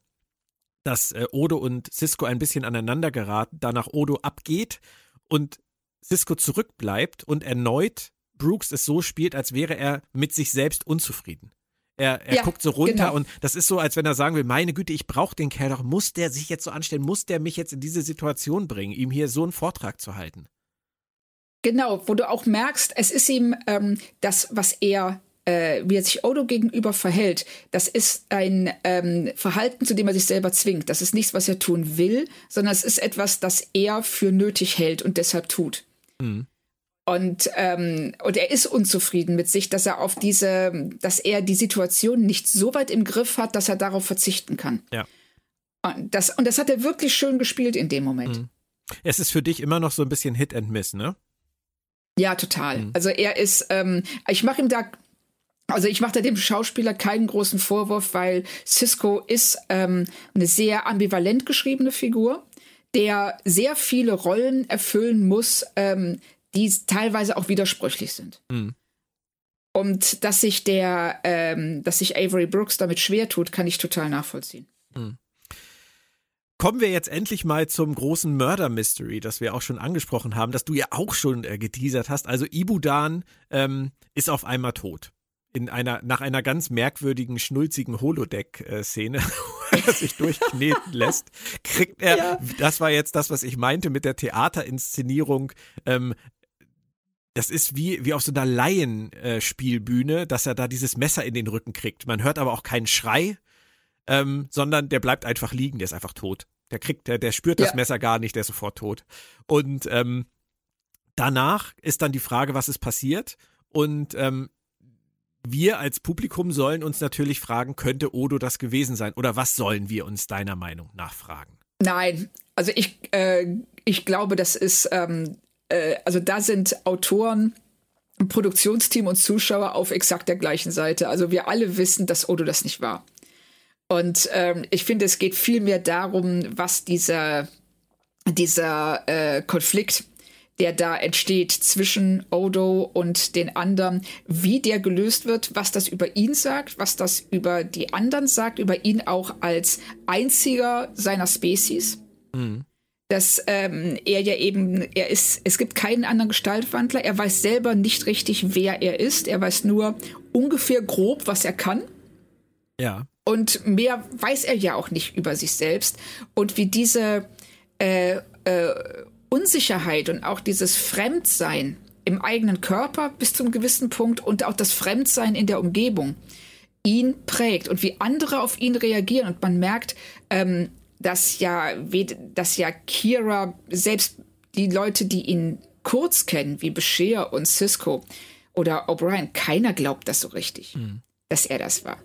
dass äh, Odo und Cisco ein bisschen aneinander geraten, danach Odo abgeht und Cisco zurückbleibt und erneut Brooks es so spielt, als wäre er mit sich selbst unzufrieden. Er, er Ja, guckt so runter genau. und das ist so, als wenn er sagen will, meine Güte, ich brauche den Kerl doch, muss der sich jetzt so anstellen, muss der mich jetzt in diese Situation bringen, ihm hier so einen Vortrag zu halten. Genau, wo du auch merkst, es ist ihm ähm, das, was er, äh, wie er sich Odo gegenüber verhält, das ist ein ähm, Verhalten, zu dem er sich selber zwingt. Das ist nichts, was er tun will, sondern es ist etwas, das er für nötig hält und deshalb tut. Mhm. Und, ähm, und er ist unzufrieden mit sich, dass er auf diese, dass er die Situation nicht so weit im Griff hat, dass er darauf verzichten kann. Ja. Und das, und das hat er wirklich schön gespielt in dem Moment. Mhm. Es ist für dich immer noch so ein bisschen Hit and Miss, ne? Ja, total. Mhm. Also er ist, ähm, ich mache ihm da, also ich mache da dem Schauspieler keinen großen Vorwurf, weil Cisco ist ähm, eine sehr ambivalent geschriebene Figur, der sehr viele Rollen erfüllen muss, ähm, die teilweise auch widersprüchlich sind. Mhm. Und dass sich der, ähm, dass sich Avery Brooks damit schwer tut, kann ich total nachvollziehen. Kommen wir jetzt endlich mal zum großen Murder Mystery, das wir auch schon angesprochen haben, das du ja auch schon äh, geteasert hast. Also Ibudan ähm, ist auf einmal tot. In einer, nach einer ganz merkwürdigen, schnulzigen Holodeck-Szene, wo er sich durchkneten lässt, kriegt er, Ja. das war jetzt das, was ich meinte mit der Theaterinszenierung, ähm, das ist wie, wie auf so einer Laienspielbühne, dass er da dieses Messer in den Rücken kriegt. Man hört aber auch keinen Schrei, ähm, sondern der bleibt einfach liegen, der ist einfach tot. Der kriegt, der, der spürt das Ja. Messer gar nicht, der ist sofort tot. Und ähm, danach ist dann die Frage, was ist passiert? Und ähm, wir als Publikum sollen uns natürlich fragen, könnte Odo das gewesen sein? Oder was sollen wir uns deiner Meinung nach fragen? Nein, also ich, äh, ich glaube, das ist, ähm, äh, also da sind Autoren, Produktionsteam und Zuschauer auf exakt der gleichen Seite. Also wir alle wissen, dass Odo das nicht war. Und ähm, ich finde, es geht viel mehr darum, was dieser, dieser äh, Konflikt, der da entsteht zwischen Odo und den anderen, wie der gelöst wird, was das über ihn sagt, was das über die anderen sagt, über ihn auch als einziger seiner Spezies. Mhm. Dass ähm, er ja eben, er ist, es gibt keinen anderen Gestaltwandler, er weiß selber nicht richtig, wer er ist, er weiß nur ungefähr grob, was er kann. Ja. Und mehr weiß er ja auch nicht über sich selbst. Und wie diese äh, äh, Unsicherheit und auch dieses Fremdsein im eigenen Körper bis zum gewissen Punkt und auch das Fremdsein in der Umgebung ihn prägt und wie andere auf ihn reagieren. Und man merkt, ähm, dass ja, dass ja Kira, selbst die Leute, die ihn kurz kennen, wie Bashir und Cisco oder O'Brien, keiner glaubt das so richtig, mhm. dass er das war.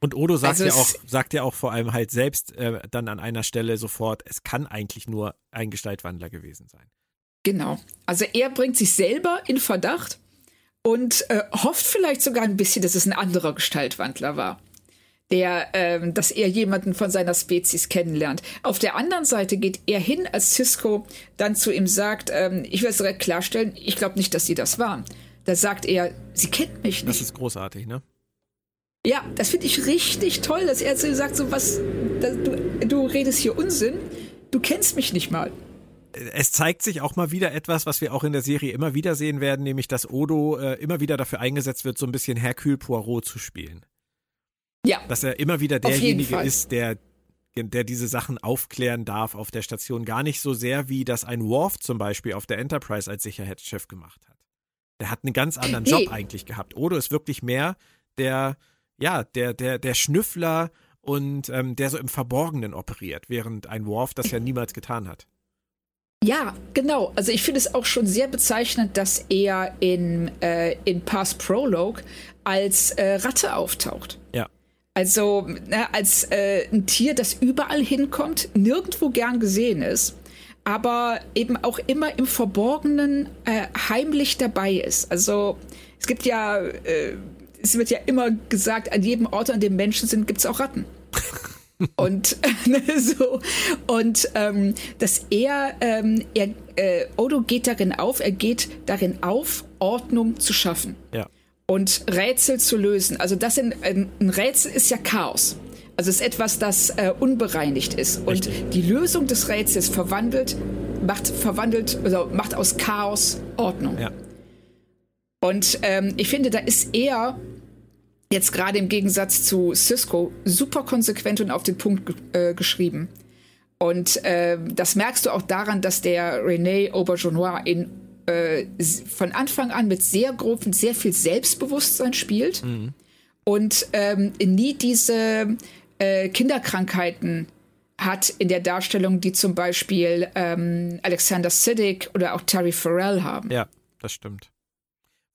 Und Odo sagt also ja auch, sagt ja auch vor allem halt selbst äh, dann an einer Stelle sofort, es kann eigentlich nur ein Gestaltwandler gewesen sein. Genau. Also er bringt sich selber in Verdacht und äh, hofft vielleicht sogar ein bisschen, dass es ein anderer Gestaltwandler war, der, ähm, dass er jemanden von seiner Spezies kennenlernt. Auf der anderen Seite geht er hin, als Cisco dann zu ihm sagt, ähm, ich will es direkt klarstellen, ich glaube nicht, dass sie das waren. Da sagt er, sie kennt mich nicht. Das ist großartig, ne? Ja, das finde ich richtig toll, dass er zu sagt, so was, da, du, du redest hier Unsinn, du kennst mich nicht mal. Es zeigt sich auch mal wieder etwas, was wir auch in der Serie immer wieder sehen werden, nämlich dass Odo äh, immer wieder dafür eingesetzt wird, so ein bisschen Hercule Poirot zu spielen. Ja. Dass er immer wieder derjenige ist, der, der diese Sachen aufklären darf auf der Station. Gar nicht so sehr, wie das ein Worf zum Beispiel auf der Enterprise als Sicherheitschef gemacht hat. Der hat einen ganz anderen nee. Job eigentlich gehabt. Odo ist wirklich mehr der ja, der, der, der Schnüffler und ähm, der so im Verborgenen operiert, während ein Worf das ja niemals getan hat. Ja, genau. Also ich finde es auch schon sehr bezeichnend, dass er in, äh, in Past Prologue als äh, Ratte auftaucht. Ja. Also ne, als äh, ein Tier, das überall hinkommt, nirgendwo gern gesehen ist, aber eben auch immer im Verborgenen äh, heimlich dabei ist. Also es gibt ja äh, es wird ja immer gesagt, an jedem Ort, an dem Menschen sind, gibt es auch Ratten. und ne, so und ähm, dass er, ähm, er äh, Odo geht darin auf, er geht darin auf, Ordnung zu schaffen ja. und Rätsel zu lösen. Also das in, ein, ein Rätsel ist ja Chaos. Also es ist etwas, das äh, unbereinigt ist. Richtig. Und die Lösung des Rätsels verwandelt, macht verwandelt, also macht aus Chaos Ordnung. Ja. Und ähm, ich finde, da ist er jetzt gerade im Gegensatz zu Cisco super konsequent und auf den Punkt äh, geschrieben. Und äh, das merkst du auch daran, dass der René Aubergenois in äh, von Anfang an mit sehr grob und sehr viel Selbstbewusstsein spielt mhm. und ähm, nie diese äh, Kinderkrankheiten hat in der Darstellung, die zum Beispiel ähm, Alexander Siddig oder auch Terry Farrell haben. Ja, das stimmt.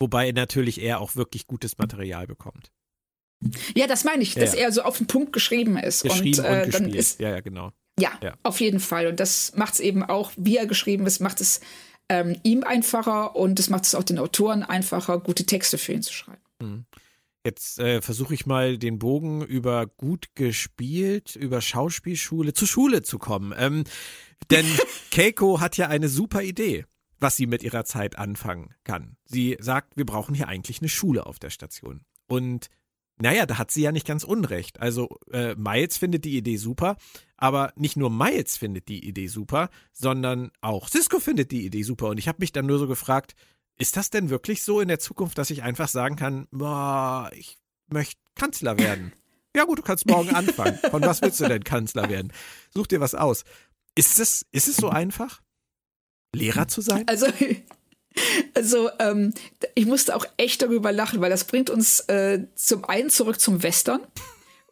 Wobei natürlich er auch wirklich gutes Material bekommt. Ja, das meine ich, dass ja. er so auf den Punkt geschrieben ist. Geschrieben und, äh, und dann ist, ja, ja, genau. Ja, ja. auf jeden Fall. Und das macht es eben auch, wie er geschrieben ist, macht es ähm, ihm einfacher und es macht es auch den Autoren einfacher, gute Texte für ihn zu schreiben. Mhm. Jetzt äh, versuche ich mal den Bogen über gut gespielt, über Schauspielschule zu Schule zu kommen. Ähm, denn Keiko hat ja eine super Idee, was sie mit ihrer Zeit anfangen kann. Sie sagt, wir brauchen hier eigentlich eine Schule auf der Station. Und naja, da hat sie ja nicht ganz unrecht. Also äh, Miles findet die Idee super, aber nicht nur Miles findet die Idee super, sondern auch Cisco findet die Idee super. Und ich habe mich dann nur so gefragt, ist das denn wirklich so in der Zukunft, dass ich einfach sagen kann, boah, ich möchte Kanzler werden? Ja gut, du kannst morgen anfangen. Von was willst du denn Kanzler werden? Such dir was aus. Ist es, ist es so einfach, Lehrer zu sein? Also also ähm, ich musste auch echt darüber lachen, weil das bringt uns äh, zum einen zurück zum Western,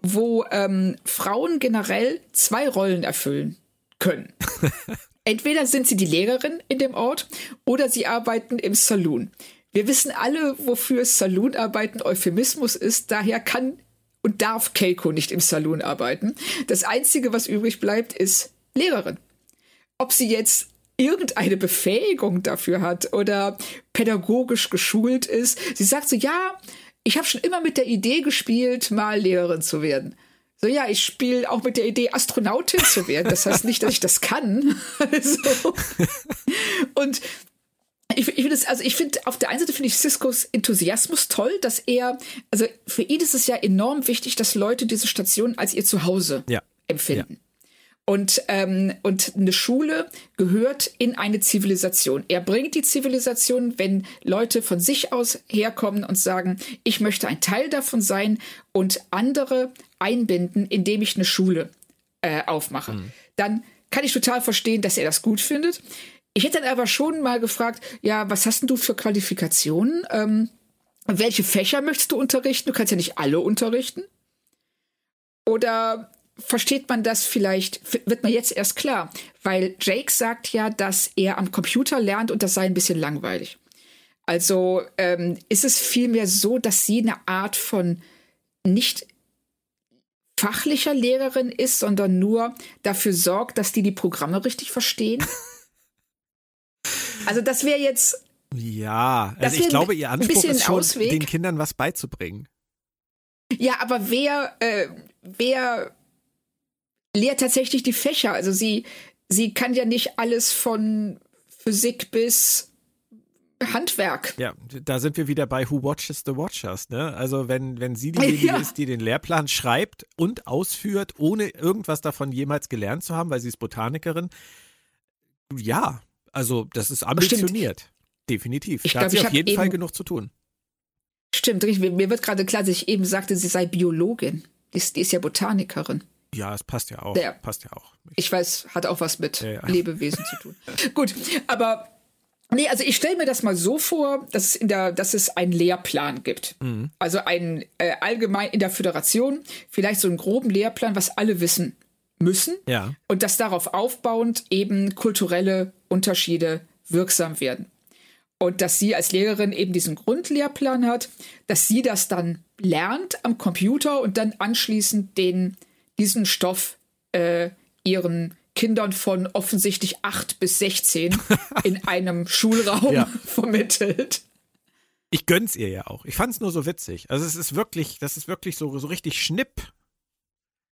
wo ähm, Frauen generell zwei Rollen erfüllen können. Entweder sind sie die Lehrerin in dem Ort oder sie arbeiten im Saloon. Wir wissen alle, wofür Saloonarbeiten Euphemismus ist. Daher kann und darf Keiko nicht im Saloon arbeiten. Das Einzige, was übrig bleibt, ist Lehrerin. Ob sie jetzt irgendeine Befähigung dafür hat oder pädagogisch geschult ist. Sie sagt so, ja, ich habe schon immer mit der Idee gespielt, mal Lehrerin zu werden. So, ja, ich spiele auch mit der Idee, Astronautin zu werden. Das heißt nicht, dass ich das kann. so. Und ich, ich finde also ich finde, auf der einen Seite finde ich Ciscos Enthusiasmus toll, dass er, also für ihn ist es ja enorm wichtig, dass Leute diese Station als ihr Zuhause ja. empfinden. Ja. Und, ähm, und eine Schule gehört in eine Zivilisation. Er bringt die Zivilisation, wenn Leute von sich aus herkommen und sagen, ich möchte ein Teil davon sein und andere einbinden, indem ich eine Schule äh, aufmache. Mhm. Dann kann ich total verstehen, dass er das gut findet. Ich hätte dann aber schon mal gefragt, ja, was hast denn du für Qualifikationen? Ähm, welche Fächer möchtest du unterrichten? Du kannst ja nicht alle unterrichten. Oder versteht man das vielleicht, wird mir jetzt erst klar, weil Jake sagt ja, dass er am Computer lernt und das sei ein bisschen langweilig. Also ähm, ist es vielmehr so, dass sie eine Art von nicht fachlicher Lehrerin ist, sondern nur dafür sorgt, dass die die Programme richtig verstehen? Also das wäre jetzt. Ja, also ich glaube, ihr Anspruch ist schon, Ausweg. den Kindern was beizubringen. Ja, aber wer, äh, wer lehrt tatsächlich die Fächer? Also sie, sie kann ja nicht alles von Physik bis Handwerk. Ja, da sind wir wieder bei Who Watches the Watchers, ne? Also wenn, wenn sie diejenige ja. ist, die den Lehrplan schreibt und ausführt, ohne irgendwas davon jemals gelernt zu haben, weil sie ist Botanikerin, ja, also, das ist ambitioniert. Stimmt. Definitiv. Ich da hat sie auf jeden Fall genug zu tun. Stimmt, mir wird gerade klar, dass ich eben sagte, sie sei Biologin. Die ist, die ist ja Botanikerin. Ja, es passt ja auch. Ja. Passt ja auch. Ich, ich weiß, hat auch was mit ja, ja. Lebewesen zu tun. Gut, aber nee, also ich stelle mir das mal so vor, dass es, in der, dass es einen Lehrplan gibt. Mhm. Also einen äh, allgemein in der Föderation, vielleicht so einen groben Lehrplan, was alle wissen müssen. Ja. Und dass darauf aufbauend eben kulturelle Unterschiede wirksam werden. Und dass sie als Lehrerin eben diesen Grundlehrplan hat, dass sie das dann lernt am Computer und dann anschließend den, diesen Stoff äh, ihren Kindern von offensichtlich 8 bis 16 in einem Schulraum ja. vermittelt. Ich gönn's ihr ja auch. Ich fand's nur so witzig. Also es ist wirklich, das ist wirklich so, so richtig Schnipp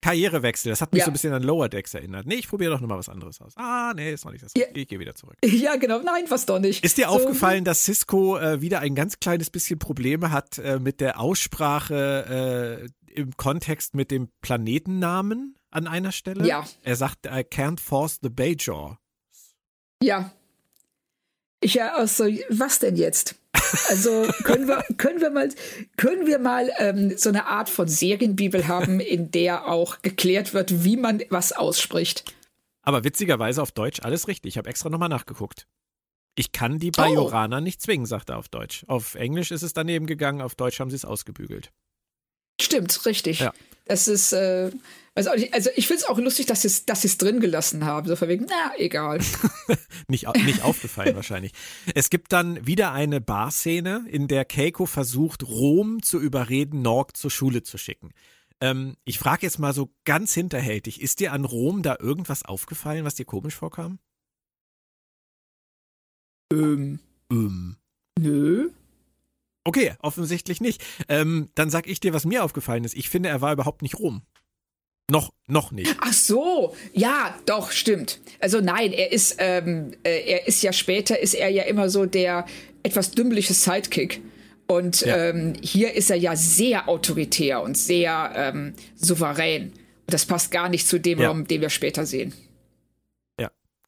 Karrierewechsel. Das hat mich ja. so ein bisschen an Lower Decks erinnert. Nee, ich probiere doch nochmal was anderes aus. Ah, nee, ist noch nicht das. Ja. Ich gehe wieder zurück. Ja, genau. Nein, was doch nicht. Ist dir so. aufgefallen, dass Cisco äh, wieder ein ganz kleines bisschen Probleme hat äh, mit der Aussprache äh, im Kontext mit dem Planetennamen an einer Stelle? Ja. Er sagt, I can't force the Bajor. Ja. Ich ja auch so, was denn jetzt? Also können wir, können wir mal, können wir mal ähm, so eine Art von Serienbibel haben, in der auch geklärt wird, wie man was ausspricht. Aber witzigerweise auf Deutsch alles richtig. Ich habe extra nochmal nachgeguckt. Ich kann die Bajoraner oh. nicht zwingen, sagt er auf Deutsch. Auf Englisch ist es daneben gegangen, auf Deutsch haben sie es ausgebügelt. Stimmt, richtig. Ja. Das ist, äh, also, also ich finde es auch lustig, dass sie es dass drin gelassen haben. So verwegen, na, egal. nicht, nicht aufgefallen wahrscheinlich. Es gibt dann wieder eine Barszene, in der Keiko versucht, Rom zu überreden, Norg zur Schule zu schicken. Ähm, ich frage jetzt mal so ganz hinterhältig, ist dir an Rom da irgendwas aufgefallen, was dir komisch vorkam? Ähm. Ähm. Nö. Okay, offensichtlich nicht. Ähm, dann sag ich dir, was mir aufgefallen ist. Ich finde, er war überhaupt nicht Rom. Noch, noch nicht. Ach so, ja, doch, stimmt. Also nein, er ist, ähm, äh, er ist ja später, ist er ja immer so der etwas dümmliche Sidekick. Und ja. ähm, hier ist er ja sehr autoritär und sehr ähm, souverän. Und das passt gar nicht zu dem ja. Raum, den wir später sehen.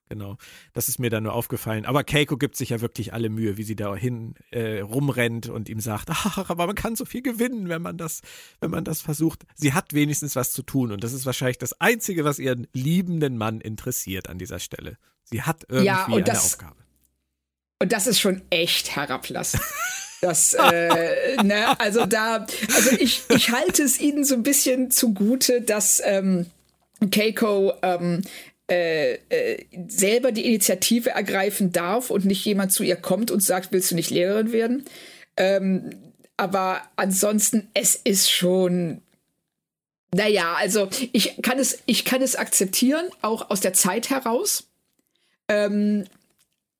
Genau. Das ist mir dann nur aufgefallen. Aber Keiko gibt sich ja wirklich alle Mühe, wie sie da hin äh, rumrennt und ihm sagt, ach, aber man kann so viel gewinnen, wenn man das, wenn man das versucht. Sie hat wenigstens was zu tun und das ist wahrscheinlich das Einzige, was ihren liebenden Mann interessiert an dieser Stelle. Sie hat irgendwie ja, eine das, Aufgabe. Und das ist schon echt herablassend. Das, äh, ne, also da, also ich, ich halte es ihnen so ein bisschen zugute, dass ähm, Keiko ähm, äh, äh, selber die Initiative ergreifen darf und nicht jemand zu ihr kommt und sagt, willst du nicht Lehrerin werden? Ähm, aber ansonsten, es ist schon. Naja, also ich kann es, ich kann es akzeptieren, auch aus der Zeit heraus. Ähm,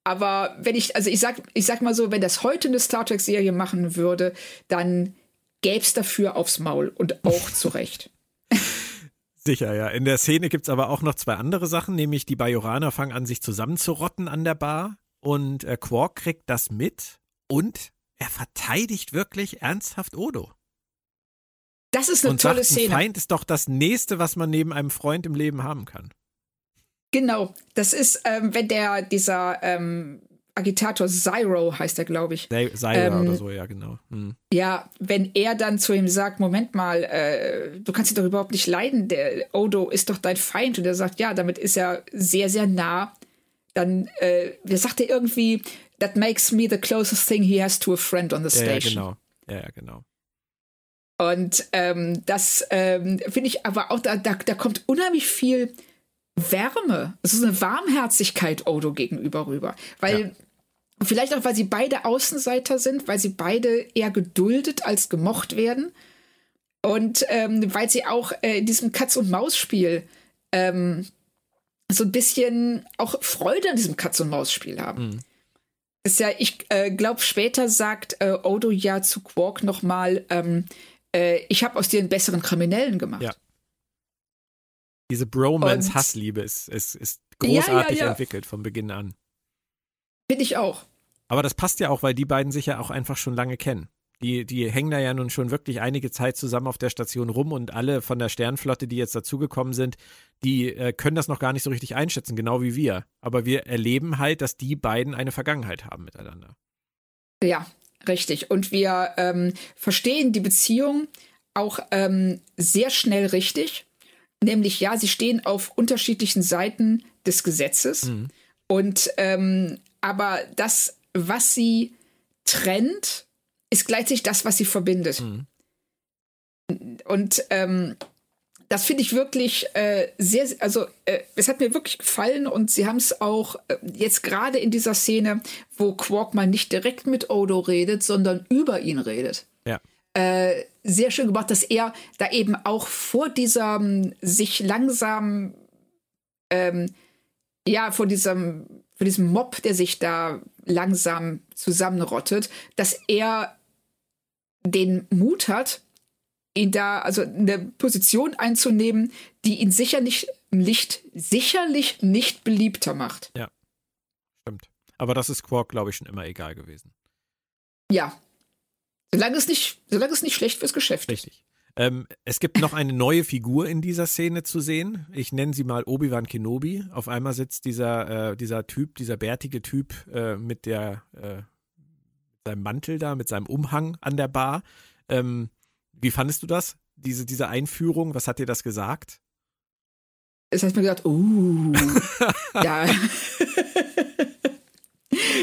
aber wenn ich, also ich sag, ich sag mal so, wenn das heute eine Star Trek-Serie machen würde, dann gäbe es dafür aufs Maul und auch zurecht. Sicher, ja. In der Szene gibt es aber auch noch zwei andere Sachen, nämlich die Bajoraner fangen an, sich zusammenzurotten an der Bar und äh, Quark kriegt das mit und er verteidigt wirklich ernsthaft Odo. Das ist eine und tolle sagt, ein Szene. Feind ist doch das Nächste, was man neben einem Freund im Leben haben kann. Genau, das ist, ähm, wenn der, dieser ähm, Agitator Zyro heißt er, glaube ich. Seira Ähm, oder so, ja, genau. Hm. Ja, wenn er dann zu ihm sagt, Moment mal, äh, du kannst ihn doch überhaupt nicht leiden, der Odo ist doch dein Feind. Und er sagt, ja, damit ist er sehr, sehr nah. Dann, äh, sagt er irgendwie, that makes me the closest thing he has to a friend on the Ja, ja, station. genau. Ja, ja, genau. Und ähm, das ähm, finde ich aber auch, da, da, da kommt unheimlich viel Wärme, so eine Warmherzigkeit Odo gegenüber rüber. Weil, vielleicht auch, weil sie beide Außenseiter sind, weil sie beide eher geduldet als gemocht werden. Und ähm, weil sie auch äh, in diesem Katz-und-Maus-Spiel ähm, so ein bisschen auch Freude an diesem Katz-und-Maus-Spiel haben. Mhm. Ist ja, ich äh, glaube, später sagt äh, Odo ja zu Quark nochmal, ähm, äh, ich habe aus dir einen besseren Kriminellen gemacht. Ja. Diese Bromance-Hassliebe ist, ist, ist großartig Ja, ja, entwickelt von Beginn an. Finde ich auch. Aber das passt ja auch, weil die beiden sich ja auch einfach schon lange kennen. Die, die hängen da ja nun schon wirklich einige Zeit zusammen auf der Station rum und alle von der Sternflotte, die jetzt dazugekommen sind, die äh, können das noch gar nicht so richtig einschätzen, genau wie wir. Aber wir erleben halt, dass die beiden eine Vergangenheit haben miteinander. Ja, richtig. Und wir ähm, verstehen die Beziehung auch ähm, sehr schnell richtig. Nämlich, ja, sie stehen auf unterschiedlichen Seiten des Gesetzes. Mhm. Und ähm, aber das, was sie trennt, ist gleichzeitig das, was sie verbindet. Mhm. Und ähm, das finde ich wirklich äh, sehr, also äh, es hat mir wirklich gefallen und sie haben es auch äh, jetzt gerade in dieser Szene, wo Quark mal nicht direkt mit Odo redet, sondern über ihn redet. Ja. Äh, sehr schön gemacht, dass er da eben auch vor diesem sich langsam ähm, ja, vor diesem, vor diesem Mob, der sich da langsam zusammenrottet, dass er den Mut hat, ihn da, also eine Position einzunehmen, die ihn sicherlich nicht, sicherlich nicht beliebter macht. Stimmt. Aber das ist Quark, glaube ich, schon immer egal gewesen. Ja. Solange es nicht, solange es nicht schlecht fürs Geschäft ist. Richtig. Ähm, es gibt noch eine neue Figur in dieser Szene zu sehen. Ich nenne sie mal Obi-Wan Kenobi. Auf einmal sitzt dieser, äh, dieser Typ, dieser bärtige Typ äh, mit der, äh, seinem Mantel da, mit seinem Umhang an der Bar. Ähm, wie fandest du das? Diese, diese Einführung, was hat dir das gesagt? Es hat mir gedacht, uh, da,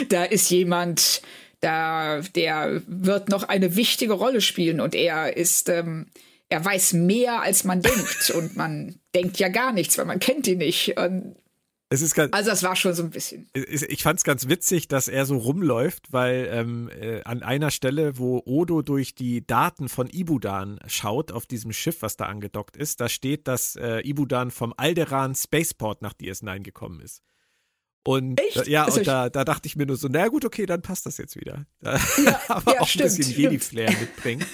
da ist jemand, da, der wird noch eine wichtige Rolle spielen und er ist, ähm, er weiß mehr, als man denkt und man denkt ja gar nichts, weil man kennt ihn nicht. Und ganz, also das war schon so ein bisschen. ich fand es ganz witzig, dass er so rumläuft, weil ähm, äh, an einer Stelle, wo Odo durch die Daten von Ibudan schaut, auf diesem Schiff, was da angedockt ist, da steht, dass äh, Ibudan vom Alderan Spaceport nach DS9 gekommen ist. Und Echt? äh, ja, und da, da dachte ich mir nur so, na gut, okay, dann passt das jetzt wieder. Ja, Aber ja, auch stimmt, ein bisschen. Jedi-Flair mitbringen.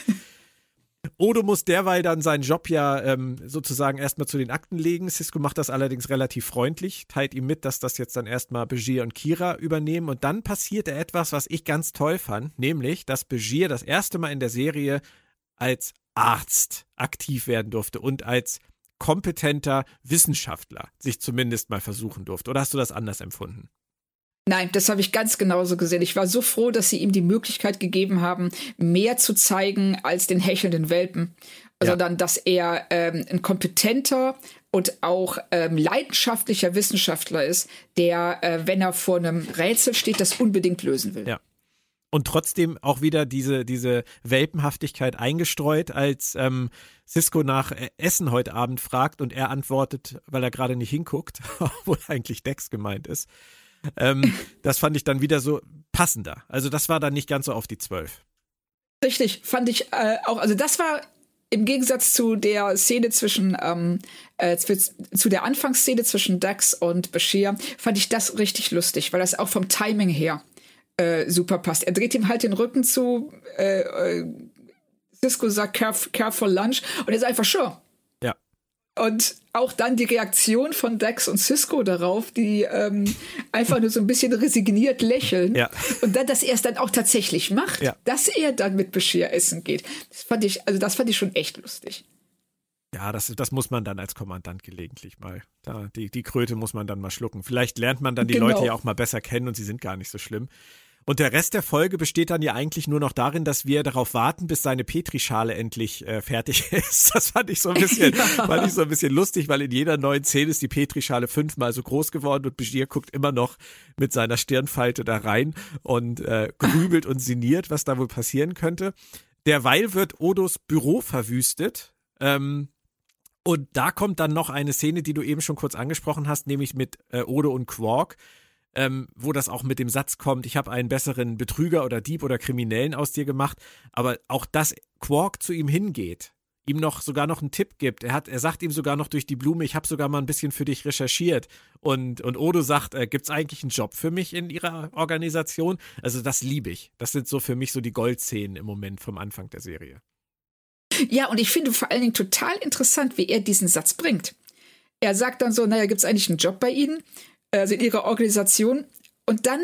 Odo muss derweil dann seinen Job ja ähm, sozusagen erstmal zu den Akten legen. Cisco macht das allerdings relativ freundlich, teilt ihm mit, dass das jetzt dann erstmal Begier und Kira übernehmen. Und dann passierte etwas, was ich ganz toll fand, nämlich, dass Begier das erste Mal in der Serie als Arzt aktiv werden durfte und als kompetenter Wissenschaftler sich zumindest mal versuchen durfte. Oder hast du das anders empfunden? Nein, das habe ich ganz genauso gesehen. Ich war so froh, dass sie ihm die Möglichkeit gegeben haben, mehr zu zeigen als den hechelnden Welpen, Ja. sondern dass er ähm, ein kompetenter und auch ähm, leidenschaftlicher Wissenschaftler ist, der, äh, wenn er vor einem Rätsel steht, das unbedingt lösen will. Ja. Und trotzdem auch wieder diese, diese Welpenhaftigkeit eingestreut, als ähm, Cisco nach äh, Essen heute Abend fragt und er antwortet, weil er gerade nicht hinguckt, obwohl eigentlich Dex gemeint ist. Ähm, das fand ich dann wieder so passender. Also das war dann nicht ganz so auf die Zwölf. Richtig, fand ich äh, auch. Also das war im Gegensatz zu der Szene zwischen, ähm, äh, zu, zu der Anfangsszene zwischen Dax und Bashir, fand ich das richtig lustig, weil das auch vom Timing her äh, super passt. Er dreht ihm halt den Rücken zu, äh, äh, Cisco sagt, care, care for lunch, und er ist einfach sure. Ja. Und auch dann die Reaktion von Dex und Cisco darauf, die ähm, einfach nur so ein bisschen resigniert lächeln. Ja. Und dann, dass er es dann auch tatsächlich macht, Ja. dass er dann mit Bashir essen geht. Das fand ich, also das fand ich schon echt lustig. Ja, das, das muss man dann als Kommandant gelegentlich mal. Da, die, die Kröte muss man dann mal schlucken. Vielleicht lernt man dann die Genau. Leute ja auch mal besser kennen und sie sind gar nicht so schlimm. Und der Rest der Folge besteht dann ja eigentlich nur noch darin, dass wir darauf warten, bis seine Petrischale endlich äh, fertig ist. Das fand ich so ein bisschen, fand ich so ein bisschen lustig, weil in jeder neuen Szene ist die Petrischale fünfmal so groß geworden und Bashir guckt immer noch mit seiner Stirnfalte da rein und äh, grübelt und sinniert, was da wohl passieren könnte. Derweil wird Odos Büro verwüstet. Ähm, und da kommt dann noch eine Szene, die du eben schon kurz angesprochen hast, nämlich mit äh, Odo und Quark, ähm, wo das auch mit dem Satz kommt, ich habe einen besseren Betrüger oder Dieb oder Kriminellen aus dir gemacht, aber auch dass Quark zu ihm hingeht, ihm noch sogar noch einen Tipp gibt. Er hat, er sagt ihm sogar noch durch die Blume, ich habe sogar mal ein bisschen für dich recherchiert. Und, und Odo sagt, äh, gibt es eigentlich einen Job für mich in ihrer Organisation? Also das liebe ich. Das sind so für mich so die Goldszenen im Moment vom Anfang der Serie. Ja, und ich finde vor allen Dingen total interessant, wie er diesen Satz bringt. Er sagt dann so, naja, gibt es eigentlich einen Job bei Ihnen, also in Ihrer Organisation? Und dann,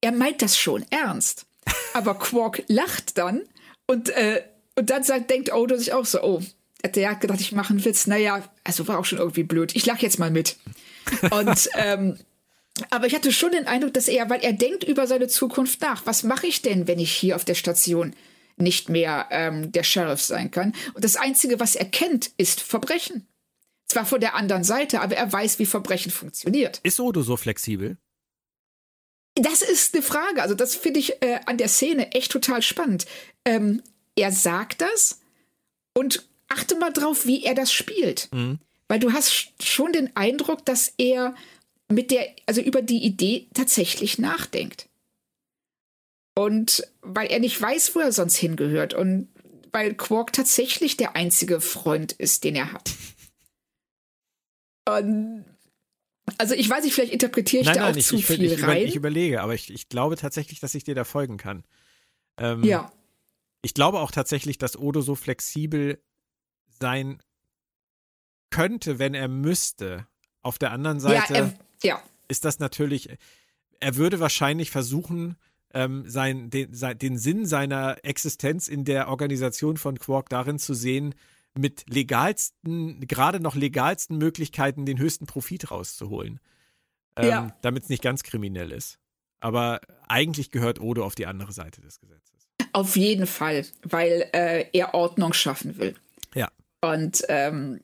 er meint das schon ernst. Aber Quark lacht dann und, äh, und dann sagt, denkt Odo sich auch so, oh, der hat gedacht, ich mache einen Witz. Naja, also war auch schon irgendwie blöd. Ich lach jetzt mal mit. Und ähm, aber ich hatte schon den Eindruck, dass er, weil er denkt über seine Zukunft nach. Was mache ich denn, wenn ich hier auf der Station nicht mehr ähm, der Sheriff sein kann? Und das Einzige, was er kennt, ist Verbrechen. Zwar von der anderen Seite, aber er weiß, wie Verbrechen funktioniert. Ist Odo so flexibel? Das ist eine Frage. Also das finde ich äh, an der Szene echt total spannend. Ähm, er sagt das und achte mal drauf, wie er das spielt. Weil du hast sch- schon den Eindruck, dass er mit der, also über die Idee tatsächlich nachdenkt. Und weil er nicht weiß, wo er sonst hingehört und weil Quark tatsächlich der einzige Freund ist, den er hat. Also ich weiß nicht, vielleicht interpretiere ich nein, da nein, auch ich, zu ich, viel ich, rein. ich überlege, aber ich, ich glaube tatsächlich, dass ich dir da folgen kann. Ähm, ja. Ich glaube auch tatsächlich, dass Odo so flexibel sein könnte, wenn er müsste. Auf der anderen Ja, Seite er, ja. ist das natürlich, er würde wahrscheinlich versuchen, ähm, sein, den, sein, den Sinn seiner Existenz in der Organisation von Quark darin zu sehen, mit legalsten, gerade noch legalsten Möglichkeiten den höchsten Profit rauszuholen. Ähm, Ja. Damit es nicht ganz kriminell ist. Aber eigentlich gehört Odo auf die andere Seite des Gesetzes. Auf jeden Fall, weil äh, er Ordnung schaffen will. Ja. Und ähm,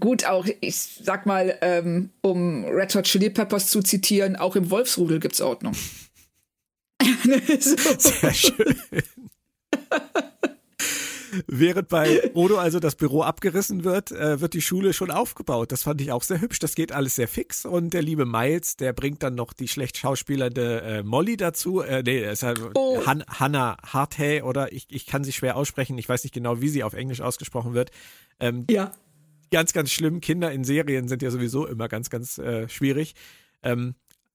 gut, auch, ich sag mal, ähm, um Red Hot Chili Peppers zu zitieren, auch im Wolfsrudel gibt's Ordnung. so. Sehr schön. Während bei Odo also das Büro abgerissen wird, äh, wird die Schule schon aufgebaut. Das fand ich auch sehr hübsch. Das geht alles sehr fix. Und der liebe Miles, der bringt dann noch die schlecht schauspielernde äh, Molly dazu. Äh, nee, es ist halt Oh. Han Hannah Harthay oder ich, ich kann sie schwer aussprechen. Ich weiß nicht genau, wie sie auf Englisch ausgesprochen wird. Ähm, Ja. ganz, ganz schlimm. Kinder in Serien sind ja sowieso immer ganz, ganz äh, schwierig. Ähm,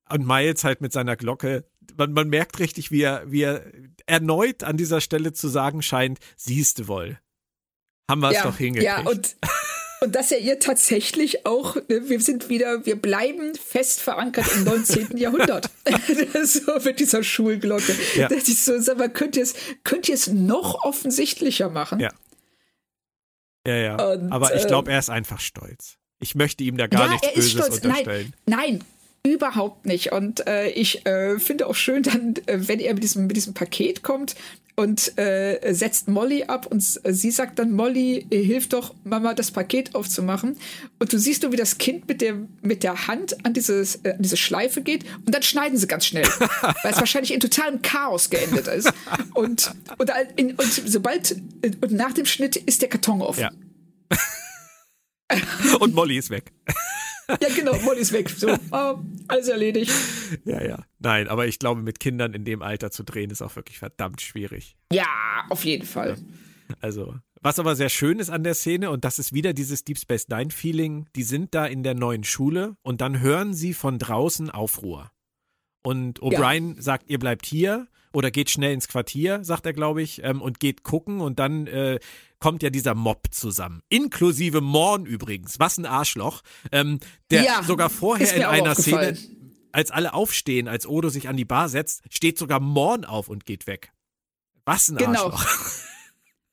und Miles halt mit seiner Glocke. Man, man merkt richtig, wie er, wie er erneut an dieser Stelle zu sagen scheint, siehste wohl. Haben wir es ja, doch hingekriegt. Ja, und, und dass er ihr tatsächlich auch, ne, wir sind wieder, wir bleiben fest verankert im 19. Jahrhundert. so mit dieser Schulglocke. Ja. Das ist so, sag mal, könnt ihr es, könnt ihr es noch offensichtlicher machen? Ja. ja, ja. Und, Aber ich äh, glaube, er ist einfach stolz. Ich möchte ihm da gar ja, nichts er ist Böses stolz. unterstellen. Nein, nein, überhaupt nicht. Und äh, ich äh, finde auch schön, dann, äh, wenn er mit diesem, mit diesem Paket kommt und äh, setzt Molly ab und sie sagt dann, Molly, äh, hilf doch Mama, das Paket aufzumachen. Und du siehst nur, wie das Kind mit der, mit der Hand an, dieses, äh, an diese Schleife geht und dann schneiden sie ganz schnell, weil es wahrscheinlich in totalem Chaos geendet ist. Und, und, in, und sobald, äh, und nach dem Schnitt ist der Karton offen. Ja. Und Molly ist weg. Ja, genau, Molly ist weg. So, ah, alles erledigt. Ja, ja. Nein, aber ich glaube, mit Kindern in dem Alter zu drehen, ist auch wirklich verdammt schwierig. Ja, auf jeden Fall. Also, was aber sehr schön ist an der Szene, und das ist wieder dieses Deep Space Nine Feeling, die sind da in der neuen Schule und dann hören sie von draußen Aufruhr. Und O'Brien sagt, ihr bleibt hier oder geht schnell ins Quartier, sagt er, glaube ich, ähm, und geht gucken und dann äh, kommt ja dieser Mob zusammen. Inklusive Morn übrigens. Was ein Arschloch. Ähm, der Ja, sogar vorher in einer Szene, als alle aufstehen, als Odo sich an die Bar setzt, steht sogar Morn auf und geht weg. Was ein Genau. Arschloch.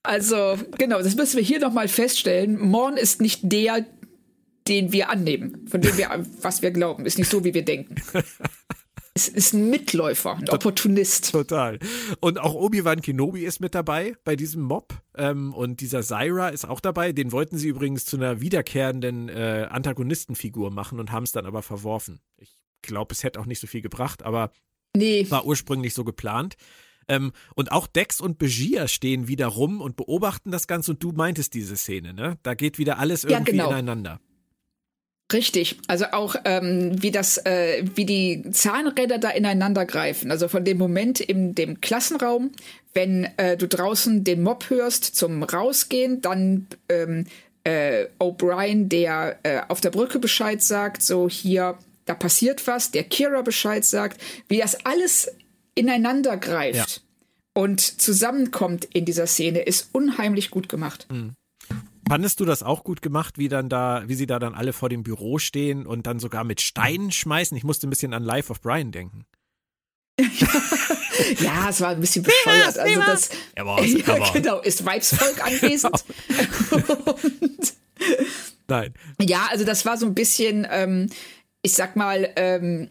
Also, genau, das müssen wir hier nochmal feststellen. Morn ist nicht der, den wir annehmen, von dem wir, was wir glauben. Ist nicht so, wie wir denken. Es ist ein Mitläufer, ein Opportunist. Total. Und auch Obi-Wan Kenobi ist mit dabei bei diesem Mob. Ähm, und dieser Zyra ist auch dabei. Den wollten sie übrigens zu einer wiederkehrenden äh, Antagonistenfigur machen und haben es dann aber verworfen. Ich glaube, es hätte auch nicht so viel gebracht, aber Nee, war ursprünglich so geplant. Ähm, und auch Dex und Begier stehen wieder rum und beobachten das Ganze. Und du meintest diese Szene, ne? Da geht wieder alles Ja, irgendwie genau. ineinander. Richtig, also auch ähm, wie das, äh, wie die Zahnräder da ineinander greifen. Also von dem Moment in dem Klassenraum, wenn äh, du draußen den Mob hörst zum Rausgehen, dann ähm, äh, O'Brien, der äh, auf der Brücke Bescheid sagt, so hier, da passiert was, der Kira Bescheid sagt, wie das alles ineinander greift und zusammenkommt in dieser Szene, ist unheimlich gut gemacht. Fandest du das auch gut gemacht, wie dann da, wie sie da dann alle vor dem Büro stehen und dann sogar mit Steinen schmeißen? Ich musste ein bisschen an Life of Brian denken. Ja, es war ein bisschen bescheuert. Also das, Er war's, er ja, genau, ist Weibsvolk anwesend. Und, Nein. ja, also das war so ein bisschen, ähm, ich sag mal, ähm,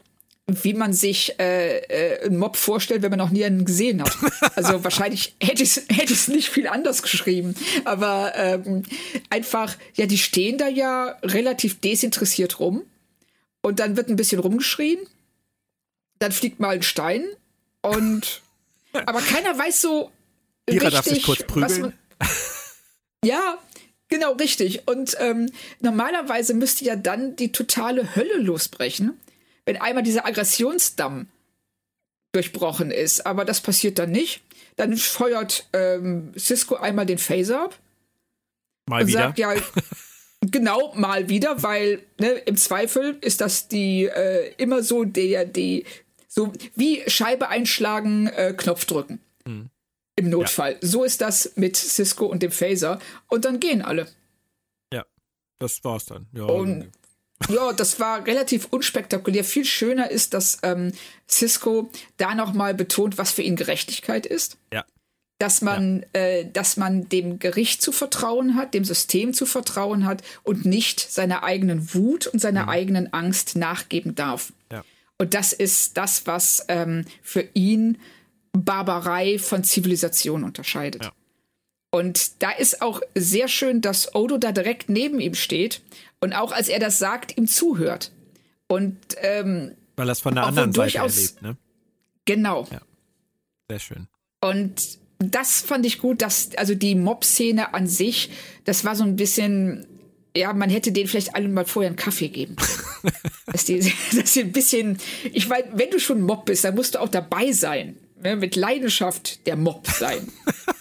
wie man sich äh, äh, einen Mob vorstellt, wenn man noch nie einen gesehen hat. Also wahrscheinlich hätte ich es hätte ich's nicht viel anders geschrieben. Aber ähm, einfach, ja, die stehen da ja relativ desinteressiert rum. Und dann wird ein bisschen rumgeschrien. Dann fliegt mal ein Stein. Und aber keiner weiß so Kira richtig, darf sich kurz was prügeln. man, ja, genau, richtig. Und ähm, normalerweise müsste ja dann die totale Hölle losbrechen, wenn einmal dieser Aggressionsdamm durchbrochen ist. Aber das passiert dann nicht. Dann feuert ähm, Cisco einmal den Phaser ab Mal und wieder. sagt ja genau mal wieder, weil ne, im Zweifel ist das die äh, immer so der die so wie Scheibe einschlagen, äh, Knopf drücken. Mhm. Im Notfall. So ist das mit Cisco und dem Phaser und dann gehen alle. ja, das war's dann. Ja, Und ja, das war relativ unspektakulär. Viel schöner ist, dass ähm, Cisco da nochmal betont, was für ihn Gerechtigkeit ist. ja. Dass man, äh, dass man dem Gericht zu vertrauen hat, dem System zu vertrauen hat und nicht seiner eigenen Wut und seiner eigenen Angst nachgeben darf. Ja. Und das ist das, was ähm, für ihn Barbarei von Zivilisation unterscheidet. Ja. Und da ist auch sehr schön, dass Odo da direkt neben ihm steht und auch als er das sagt, ihm zuhört. Und ähm, Weil er es von der anderen Seite durchaus- erlebt, ne? genau. Sehr schön. Und das fand ich gut, dass, also die Mob-Szene an sich, das war so ein bisschen, ja, man hätte denen vielleicht allen mal vorher einen Kaffee geben dass, die, dass die ein bisschen, ich meine, wenn du schon Mob bist, dann musst du auch dabei sein. Ne, mit Leidenschaft der Mob sein.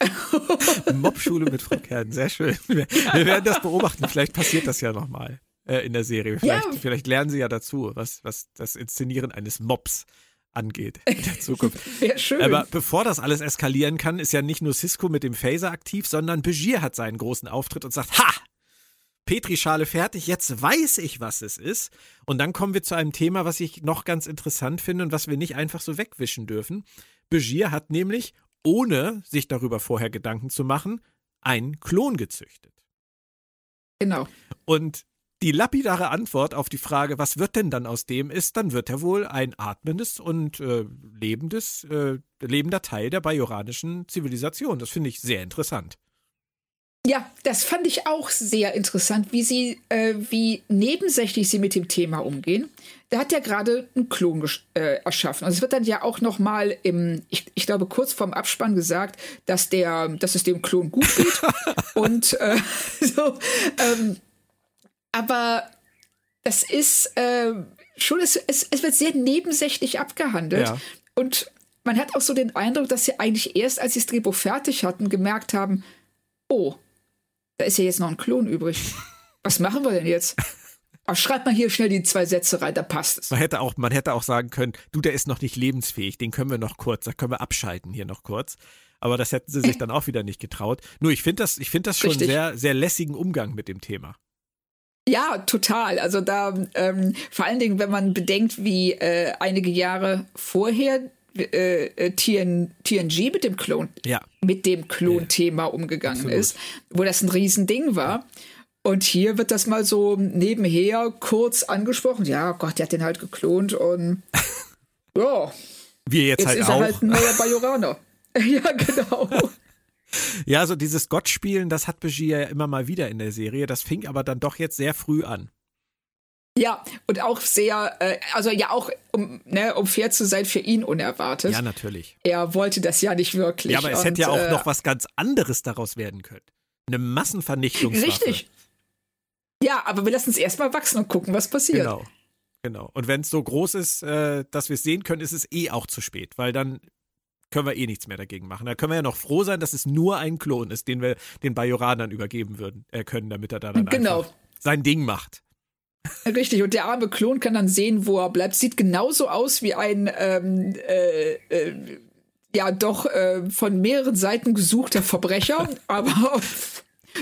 Mobschule mit Frau Kern, sehr schön. Wir, wir werden das beobachten. Vielleicht passiert das ja nochmal äh, in der Serie. Vielleicht, Ja. vielleicht lernen sie ja dazu, was, was das Inszenieren eines Mobs angeht in der Zukunft. Wäre schön. Aber bevor das alles eskalieren kann, ist ja nicht nur Cisco mit dem Phaser aktiv, sondern Begier hat seinen großen Auftritt und sagt, ha! Petrischale fertig, jetzt weiß ich, was es ist. Und dann kommen wir zu einem Thema, was ich noch ganz interessant finde und was wir nicht einfach so wegwischen dürfen. Begier hat nämlich, ohne sich darüber vorher Gedanken zu machen, einen Klon gezüchtet. genau. Und die lapidare Antwort auf die Frage, was wird denn dann aus dem, ist, dann wird er wohl ein atmendes und äh, lebendes, äh, lebender Teil der bajoranischen Zivilisation. Das finde ich sehr interessant. Ja, das fand ich auch sehr interessant, wie sie, äh, wie nebensächlich sie mit dem Thema umgehen. Da hat er gerade einen Klon äh, erschaffen. Und es wird dann ja auch noch mal im, ich, ich glaube, kurz vorm Abspann gesagt, dass der, dass es dem Klon gut geht. Und äh, so, ähm, aber das ist äh, schon, es, es, es wird sehr nebensächlich abgehandelt. Ja. Und man hat auch so den Eindruck, dass sie eigentlich erst, als sie das Drehbuch fertig hatten, gemerkt haben, oh, da ist ja jetzt noch ein Klon übrig. Was machen wir denn jetzt? Aber schreib mal hier schnell die zwei Sätze rein, da passt es. Man hätte auch, man hätte auch sagen können, du, der ist noch nicht lebensfähig, den können wir noch kurz, da können wir abschalten hier noch kurz. Aber das hätten sie sich dann auch wieder nicht getraut. Nur ich finde das, ich finde das schon Richtig. sehr, sehr lässigen Umgang mit dem Thema. Ja, total. Also da ähm, vor allen Dingen, wenn man bedenkt, wie äh, einige Jahre vorher äh, äh, TN, TNG mit dem Klon, Ja. mit dem Klon-Thema umgegangen Absolut. ist, wo das ein Riesending war. Und hier wird das mal so nebenher kurz angesprochen. Ja, Gott, der hat den halt geklont und ja, Wir jetzt, jetzt halt ist auch. er halt ein neuer Bajoraner. ja, genau. Ja, so dieses Gott-Spielen, das hat Begier ja immer mal wieder in der Serie. Das fing aber dann doch jetzt sehr früh an. Ja, und auch sehr, äh, also ja auch, um, ne, um fair zu sein, für ihn unerwartet. Ja, natürlich. Er wollte das ja nicht wirklich. Ja, aber es und, hätte ja auch äh, noch was ganz anderes daraus werden können. Eine Massenvernichtungswaffe. Richtig. Ja, aber wir lassen es erstmal wachsen und gucken, was passiert. Genau. Genau. Und wenn es so groß ist, äh, dass wir es sehen können, ist es eh auch zu spät, weil dann können wir eh nichts mehr dagegen machen. Da können wir ja noch froh sein, dass es nur ein Klon ist, den wir den Bajoranern übergeben würden, äh, können, damit er da dann Genau. sein Ding macht. Richtig, und der arme Klon kann dann sehen, wo er bleibt. Sieht genauso aus wie ein, ähm, äh, äh, ja, doch äh, von mehreren Seiten gesuchter Verbrecher, aber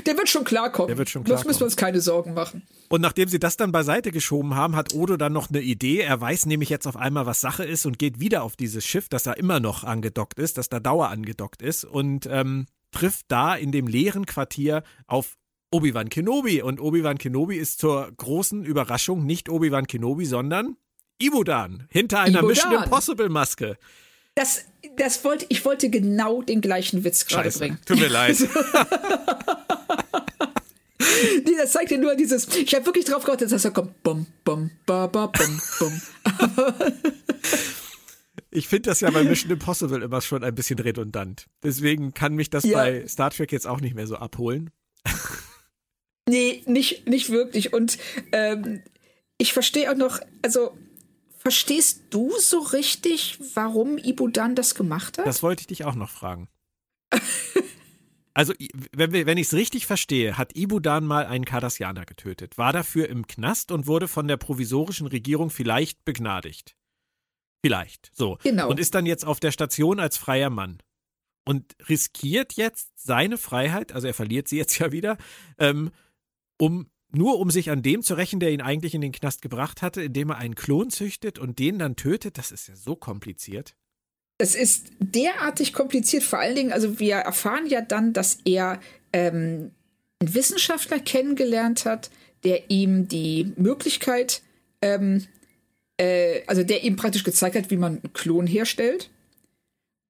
der wird schon klarkommen. Der wird schon Das klarkommen. müssen wir uns keine Sorgen machen. Und nachdem sie das dann beiseite geschoben haben, hat Odo dann noch eine Idee. Er weiß nämlich jetzt auf einmal, was Sache ist und geht wieder auf dieses Schiff, das da immer noch angedockt ist, das da Dauer angedockt ist und ähm, trifft da in dem leeren Quartier auf Obi-Wan Kenobi. Und Obi-Wan Kenobi ist zur großen Überraschung nicht Obi-Wan Kenobi, sondern Ibudan hinter einer Ibudan. Mission Impossible Maske. Das, das wollte, ich wollte genau den gleichen Witz gerade Scheiße. bringen. Tut mir leid. Nee, das zeigt dir nur dieses. Ich habe wirklich drauf gewartet, dass er kommt. Bum, bum, ba, ba, bum, bum. Ich finde das ja bei Mission Impossible immer schon ein bisschen redundant. Deswegen kann mich das Ja. bei Star Trek jetzt auch nicht mehr so abholen. Nee, nicht, nicht wirklich. Und ähm, ich verstehe auch noch, also verstehst du so richtig, warum Ibudan das gemacht hat? Das wollte ich dich auch noch fragen. Also, wenn, wenn ich es richtig verstehe, hat Ibudan mal einen Cardassianer getötet, war dafür im Knast und wurde von der provisorischen Regierung vielleicht begnadigt. Vielleicht, so. Genau. Und ist dann jetzt auf der Station als freier Mann. Und riskiert jetzt seine Freiheit, also er verliert sie jetzt ja wieder, ähm, um nur um sich an dem zu rächen, der ihn eigentlich in den Knast gebracht hatte, indem er einen Klon züchtet und den dann tötet. Das ist ja so kompliziert. Es ist derartig kompliziert, vor allen Dingen, also wir erfahren ja dann, dass er ähm, einen Wissenschaftler kennengelernt hat, der ihm die Möglichkeit, ähm, äh, also der ihm praktisch gezeigt hat, wie man einen Klon herstellt.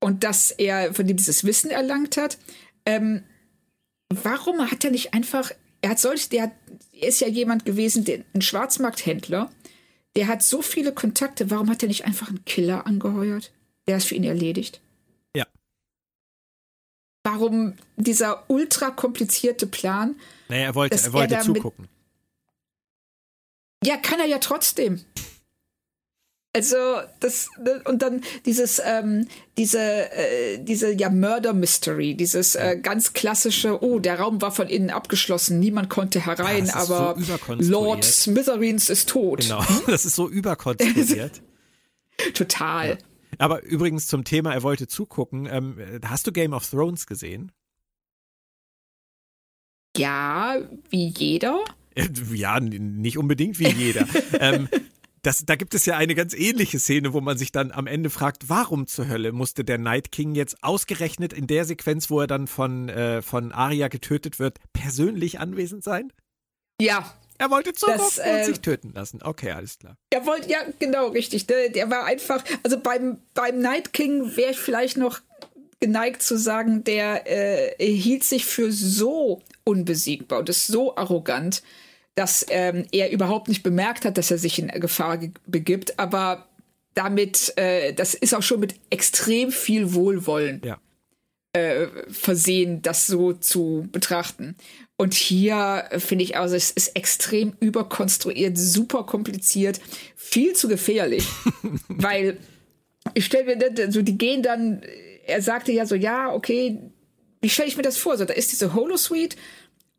Und dass er von dem dieses Wissen erlangt hat. Ähm, warum hat er nicht einfach, er hat solch, der hat, er ist ja jemand gewesen, der, ein Schwarzmarkthändler, der hat so viele Kontakte, warum hat er nicht einfach einen Killer angeheuert? Der ist für ihn erledigt. Ja. Warum dieser ultra komplizierte Plan? Naja, er wollte, er wollte er zugucken. Ja, kann er ja trotzdem. Also, das, ne, und dann dieses, ähm, diese, äh, diese, ja, Murder Mystery, dieses äh, ganz klassische, oh, der Raum war von innen abgeschlossen, niemand konnte herein, Ja, so aber überkonstruiert. Lord Smithereens ist tot. Genau, das ist so überkonstruiert. Total. Aber übrigens zum Thema, er wollte zugucken. Ähm, hast du Game of Thrones gesehen? Ja, wie jeder. Ja, nicht unbedingt wie jeder. ähm, das, da gibt es ja eine ganz ähnliche Szene, wo man sich dann am Ende fragt, warum zur Hölle musste der Night King jetzt ausgerechnet in der Sequenz, wo er dann von, äh, von Arya getötet wird, persönlich anwesend sein? Ja, Er wollte zugucken Das, äh, und sich töten lassen. Okay, alles klar. Er wollte, ja, genau, richtig. Der, der war einfach, also beim, beim Night King wäre ich vielleicht noch geneigt zu sagen, der äh, hielt sich für so unbesiegbar und ist so arrogant, dass ähm, er überhaupt nicht bemerkt hat, dass er sich in Gefahr ge- begibt. Aber damit, äh, das ist auch schon mit extrem viel Wohlwollen Ja. äh, versehen, das so zu betrachten. Und hier äh, finde ich, also es ist extrem überkonstruiert, super kompliziert, viel zu gefährlich, weil ich stelle mir das- so, die gehen dann, er sagte ja so, ja, okay, wie stelle ich mir das vor? So, da ist diese Holosuite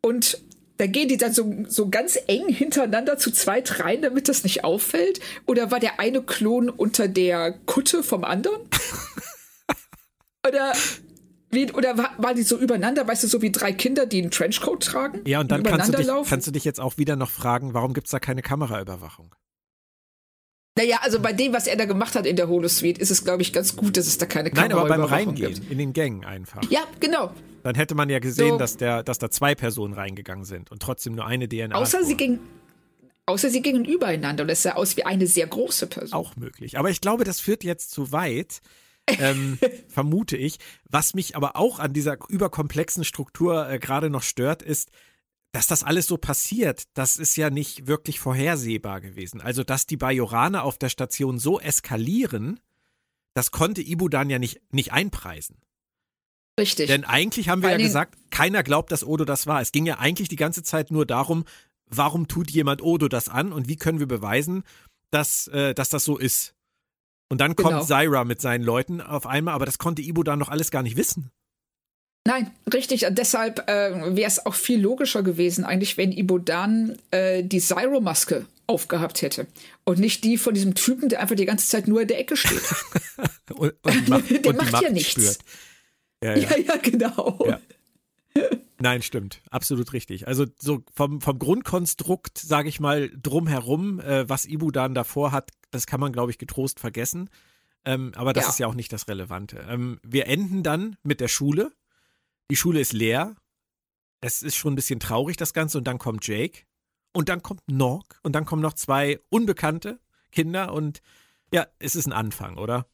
und da gehen die dann so, so ganz eng hintereinander zu zweit rein, damit das nicht auffällt? Oder war der eine Klon unter der Kutte vom anderen? oder wie, oder war, war die so übereinander, weißt du, so wie drei Kinder, die einen Trenchcoat tragen? Ja, und dann kannst du, dich, kannst du dich jetzt auch wieder noch fragen, warum gibt es da keine Kameraüberwachung? Naja, also bei dem, was er da gemacht hat in der Holosuite, ist es, glaube ich, ganz gut, dass es da keine Nein, aber beim Reingehen, gibt. in den Gängen einfach. Ja, genau. Dann hätte man ja gesehen, so. dass, der, dass da zwei Personen reingegangen sind und trotzdem nur eine DNA. Außer sie gingen. Außer sie gingen übereinander und es sah aus wie eine sehr große Person. Auch möglich. Aber ich glaube, das führt jetzt zu weit, ähm, vermute ich. Was mich aber auch an dieser überkomplexen Struktur äh, gerade noch stört, ist, dass das alles so passiert, das ist ja nicht wirklich vorhersehbar gewesen. Also, dass die Bajoraner auf der Station so eskalieren, das konnte Ibu dann ja nicht, nicht einpreisen. Richtig. Denn eigentlich haben wir Weil ja gesagt, keiner glaubt, dass Odo das war. Es ging ja eigentlich die ganze Zeit nur darum, warum tut jemand Odo das an und wie können wir beweisen, dass, äh, dass das so ist. Und dann kommt genau. Zyra mit seinen Leuten auf einmal, aber das konnte Ibo dann noch alles gar nicht wissen. Nein, richtig. Deshalb äh, wäre es auch viel logischer gewesen, eigentlich, wenn Ibo dann äh, die Zyro-Maske aufgehabt hätte. Und nicht die von diesem Typen, der einfach die ganze Zeit nur in der Ecke steht. und, und macht, der und macht ja nichts. Ja, ja. ja, ja, genau. Ja. Nein, stimmt. Absolut richtig. Also so vom, vom Grundkonstrukt, sage ich mal, drumherum, äh, was Ibu dann davor hat, das kann man, glaube ich, getrost vergessen. Ähm, aber das ja. ist ja auch nicht das Relevante. Ähm, wir enden dann mit der Schule. Die Schule ist leer. Es ist schon ein bisschen traurig, das Ganze. Und dann kommt Jake. Und dann kommt Nork. Und dann kommen noch zwei unbekannte Kinder. Und ja, es ist ein Anfang, oder?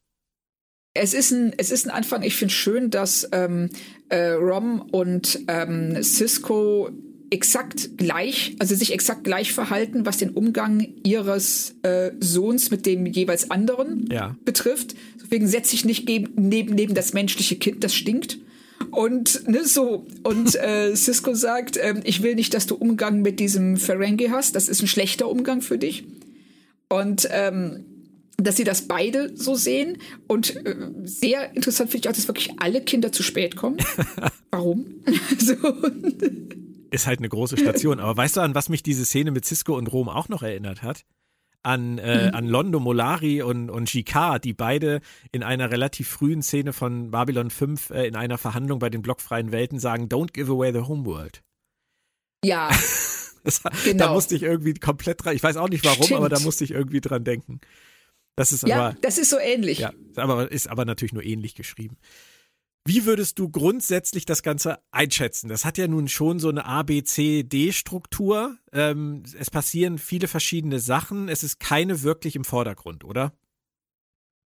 Es ist ein, es ist ein Anfang. Ich finde schön, dass ähm, äh, Rom und ähm, Cisco exakt gleich, also sich exakt gleich verhalten, was den Umgang ihres äh, Sohns mit dem jeweils anderen ja. betrifft. Deswegen setze ich nicht neben, neben das menschliche Kind, das stinkt. Und ne, so. Und äh, Cisco sagt, äh, ich will nicht, dass du Umgang mit diesem Ferengi hast. Das ist ein schlechter Umgang für dich. Und ähm, dass sie das beide so sehen. Und äh, sehr interessant finde ich auch, dass wirklich alle Kinder zu spät kommen. Warum? so. Ist halt eine große Station. Aber weißt du, an was mich diese Szene mit Cisco und Rom auch noch erinnert hat? An, äh, mhm. an Londo Molari und, und Jicard, die beide in einer relativ frühen Szene von Babylon 5 äh, in einer Verhandlung bei den blockfreien Welten sagen, don't give away the homeworld. Ja. das, genau. Da musste ich irgendwie komplett dran, ich weiß auch nicht warum, Stimmt. aber da musste ich irgendwie dran denken. Das ist ja, aber, das ist so ähnlich. Ja, aber ist aber natürlich nur ähnlich geschrieben. Wie würdest du grundsätzlich das Ganze einschätzen? Das hat ja nun schon so eine A, B, C, D-Struktur. Ähm, es passieren viele verschiedene Sachen. Es ist keine wirklich im Vordergrund, oder?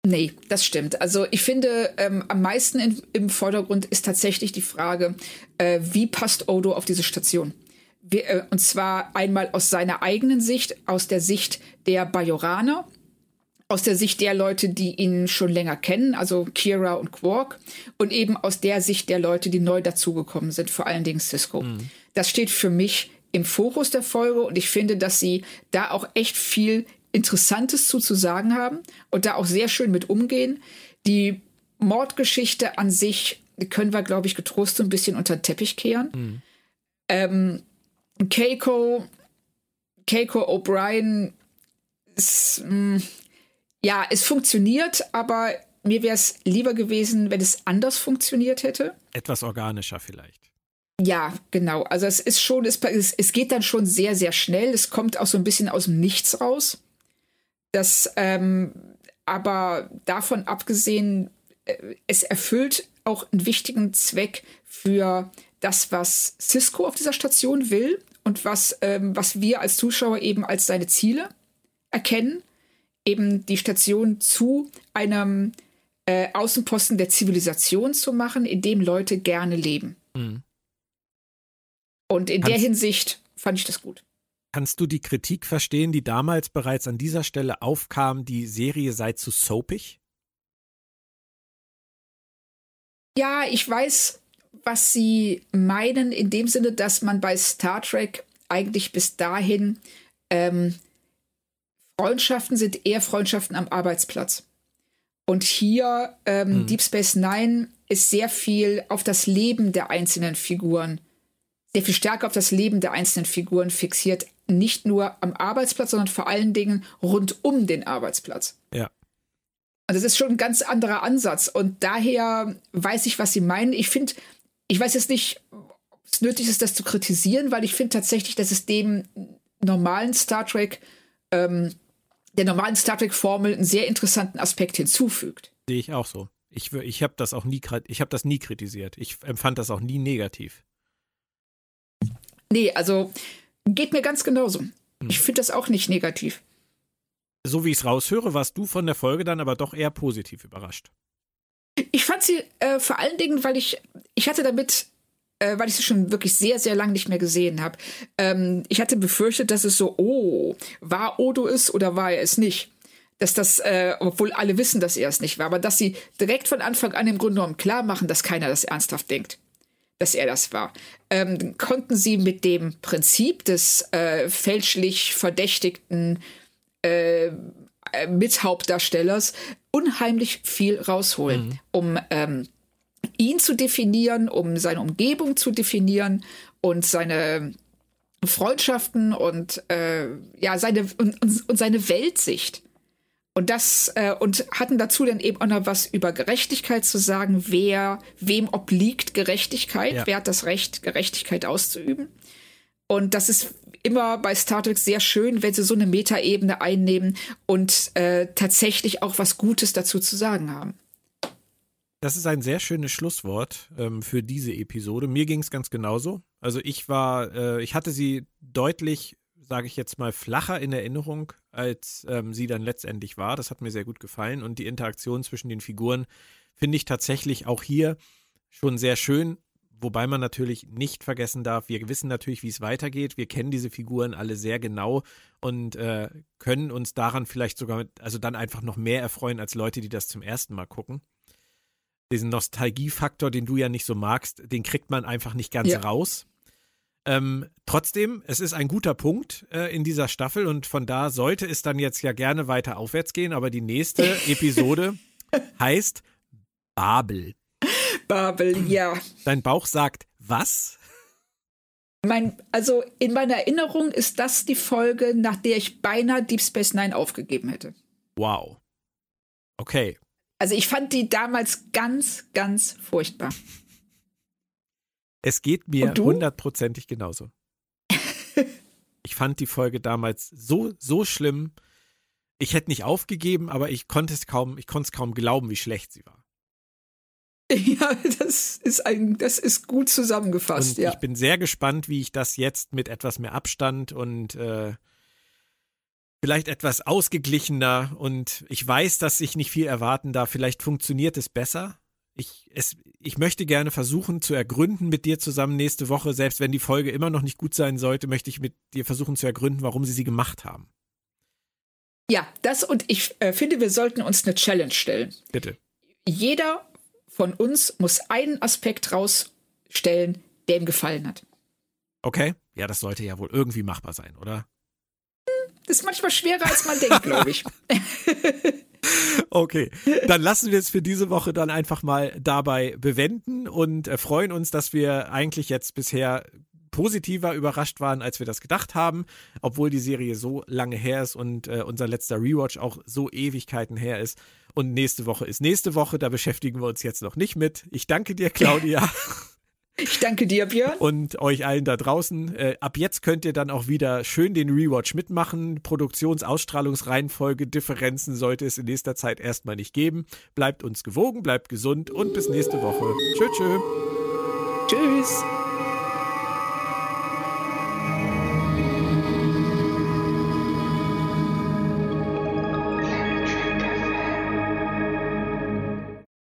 Nee, das stimmt. Also ich finde, ähm, am meisten in, im Vordergrund ist tatsächlich die Frage, äh, wie passt Odo auf diese Station? Wir, äh, und zwar einmal aus seiner eigenen Sicht, aus der Sicht der Bajoraner, aus der Sicht der Leute, die ihn schon länger kennen, also Kira und Quark, und eben aus der Sicht der Leute, die neu dazugekommen sind, vor allen Dingen Cisco. Mhm. Das steht für mich im Fokus der Folge und ich finde, dass sie da auch echt viel Interessantes zu, zu sagen haben und da auch sehr schön mit umgehen. Die Mordgeschichte an sich können wir, glaube ich, getrost so ein bisschen unter den Teppich kehren. Mhm. Ähm, Keiko, Keiko O'Brien ist, mh, mm, ja, es funktioniert, aber mir wäre es lieber gewesen, wenn es anders funktioniert hätte. Etwas organischer vielleicht. Ja, genau. Also es ist schon, es, es geht dann schon sehr, sehr schnell. Es kommt auch so ein bisschen aus dem Nichts raus. Das, ähm, aber davon abgesehen, äh, es erfüllt auch einen wichtigen Zweck für das, was Cisco auf dieser Station will und was, ähm, was wir als Zuschauer eben als seine Ziele erkennen eben die Station zu einem äh, Außenposten der Zivilisation zu machen, in dem Leute gerne leben. Mhm. Und in kannst, der Hinsicht fand ich das gut. Kannst du die Kritik verstehen, die damals bereits an dieser Stelle aufkam, die Serie sei zu soapig? Ja, ich weiß, was sie meinen, in dem Sinne, dass man bei Star Trek eigentlich bis dahin ähm, Freundschaften sind eher Freundschaften am Arbeitsplatz. Und hier ähm, mhm. Deep Space Nine ist sehr viel auf das Leben der einzelnen Figuren sehr viel stärker auf das Leben der einzelnen Figuren fixiert, nicht nur am Arbeitsplatz, sondern vor allen Dingen rund um den Arbeitsplatz. Ja. Und das ist schon ein ganz anderer Ansatz. Und daher weiß ich, was Sie meinen. Ich finde, ich weiß jetzt nicht, ob es nötig ist, das zu kritisieren, weil ich finde tatsächlich, dass es dem normalen Star Trek, ähm, der normalen Star Trek-Formel einen sehr interessanten Aspekt hinzufügt. Sehe ich auch so. Ich, ich habe das auch nie, ich habe das nie kritisiert. Ich empfand das auch nie negativ. Nee, also geht mir ganz genauso. Hm. Ich finde das auch nicht negativ. So wie ich es raushöre, warst du von der Folge dann aber doch eher positiv überrascht. Ich fand sie äh, vor allen Dingen, weil ich, ich hatte damit, äh, weil ich sie schon wirklich sehr, sehr lange nicht mehr gesehen habe. Ähm, ich hatte befürchtet, dass es so, oh, war Odo es oder war er es nicht? Dass das, äh, obwohl alle wissen, dass er es nicht war, aber dass sie direkt von Anfang an im Grunde genommen klar machen, dass keiner das ernsthaft denkt dass er das war. Ähm, konnten sie mit dem Prinzip des äh, fälschlich verdächtigten äh, Mithauptdarstellers unheimlich viel rausholen, mhm. um ähm, ihn zu definieren, um seine Umgebung zu definieren und seine Freundschaften und äh, ja seine und, und, seine Weltsicht. Und das äh, und hatten dazu dann eben auch noch was über Gerechtigkeit zu sagen, wer wem obliegt Gerechtigkeit, ja. wer hat das Recht Gerechtigkeit auszuüben. Und das ist immer bei Star Trek sehr schön, wenn sie so eine Metaebene einnehmen und äh, tatsächlich auch was Gutes dazu zu sagen haben. Das ist ein sehr schönes Schlusswort ähm, für diese Episode. Mir ging es ganz genauso. Also ich war, äh, ich hatte sie deutlich, sage ich jetzt mal, flacher in Erinnerung, als ähm, sie dann letztendlich war. Das hat mir sehr gut gefallen. Und die Interaktion zwischen den Figuren finde ich tatsächlich auch hier schon sehr schön. Wobei man natürlich nicht vergessen darf, wir wissen natürlich, wie es weitergeht. Wir kennen diese Figuren alle sehr genau und äh, können uns daran vielleicht sogar, also dann einfach noch mehr erfreuen als Leute, die das zum ersten Mal gucken. Diesen Nostalgiefaktor, den du ja nicht so magst, den kriegt man einfach nicht ganz ja. raus. Ähm, trotzdem, es ist ein guter Punkt äh, in dieser Staffel und von da sollte es dann jetzt ja gerne weiter aufwärts gehen, aber die nächste Episode heißt Babel. Babel, ja. Dein Bauch sagt was? Mein, also in meiner Erinnerung ist das die Folge, nach der ich beinahe Deep Space Nine aufgegeben hätte. Wow. Okay. Also ich fand die damals ganz, ganz furchtbar. Es geht mir hundertprozentig genauso. ich fand die Folge damals so, so schlimm. Ich hätte nicht aufgegeben, aber ich konnte es kaum, ich konnte es kaum glauben, wie schlecht sie war. Ja, das ist ein, das ist gut zusammengefasst, und ja. Ich bin sehr gespannt, wie ich das jetzt mit etwas mehr Abstand und äh, vielleicht etwas ausgeglichener und ich weiß, dass ich nicht viel erwarten darf. Vielleicht funktioniert es besser. Ich, es, ich möchte gerne versuchen zu ergründen mit dir zusammen nächste Woche, selbst wenn die Folge immer noch nicht gut sein sollte, möchte ich mit dir versuchen zu ergründen, warum sie sie gemacht haben. Ja, das und ich äh, finde, wir sollten uns eine Challenge stellen. Bitte. Jeder von uns muss einen Aspekt rausstellen, der ihm gefallen hat. Okay, ja, das sollte ja wohl irgendwie machbar sein, oder? Ist manchmal schwerer, als man denkt, glaube ich. Okay, dann lassen wir es für diese Woche dann einfach mal dabei bewenden und freuen uns, dass wir eigentlich jetzt bisher positiver überrascht waren, als wir das gedacht haben, obwohl die Serie so lange her ist und äh, unser letzter Rewatch auch so Ewigkeiten her ist. Und nächste Woche ist nächste Woche, da beschäftigen wir uns jetzt noch nicht mit. Ich danke dir, Claudia. Ich danke dir, Björn. Und euch allen da draußen. Äh, ab jetzt könnt ihr dann auch wieder schön den Rewatch mitmachen. Produktions-Ausstrahlungsreihenfolge, Differenzen sollte es in nächster Zeit erstmal nicht geben. Bleibt uns gewogen, bleibt gesund und bis nächste Woche. Tschö, tschö. Tschüss.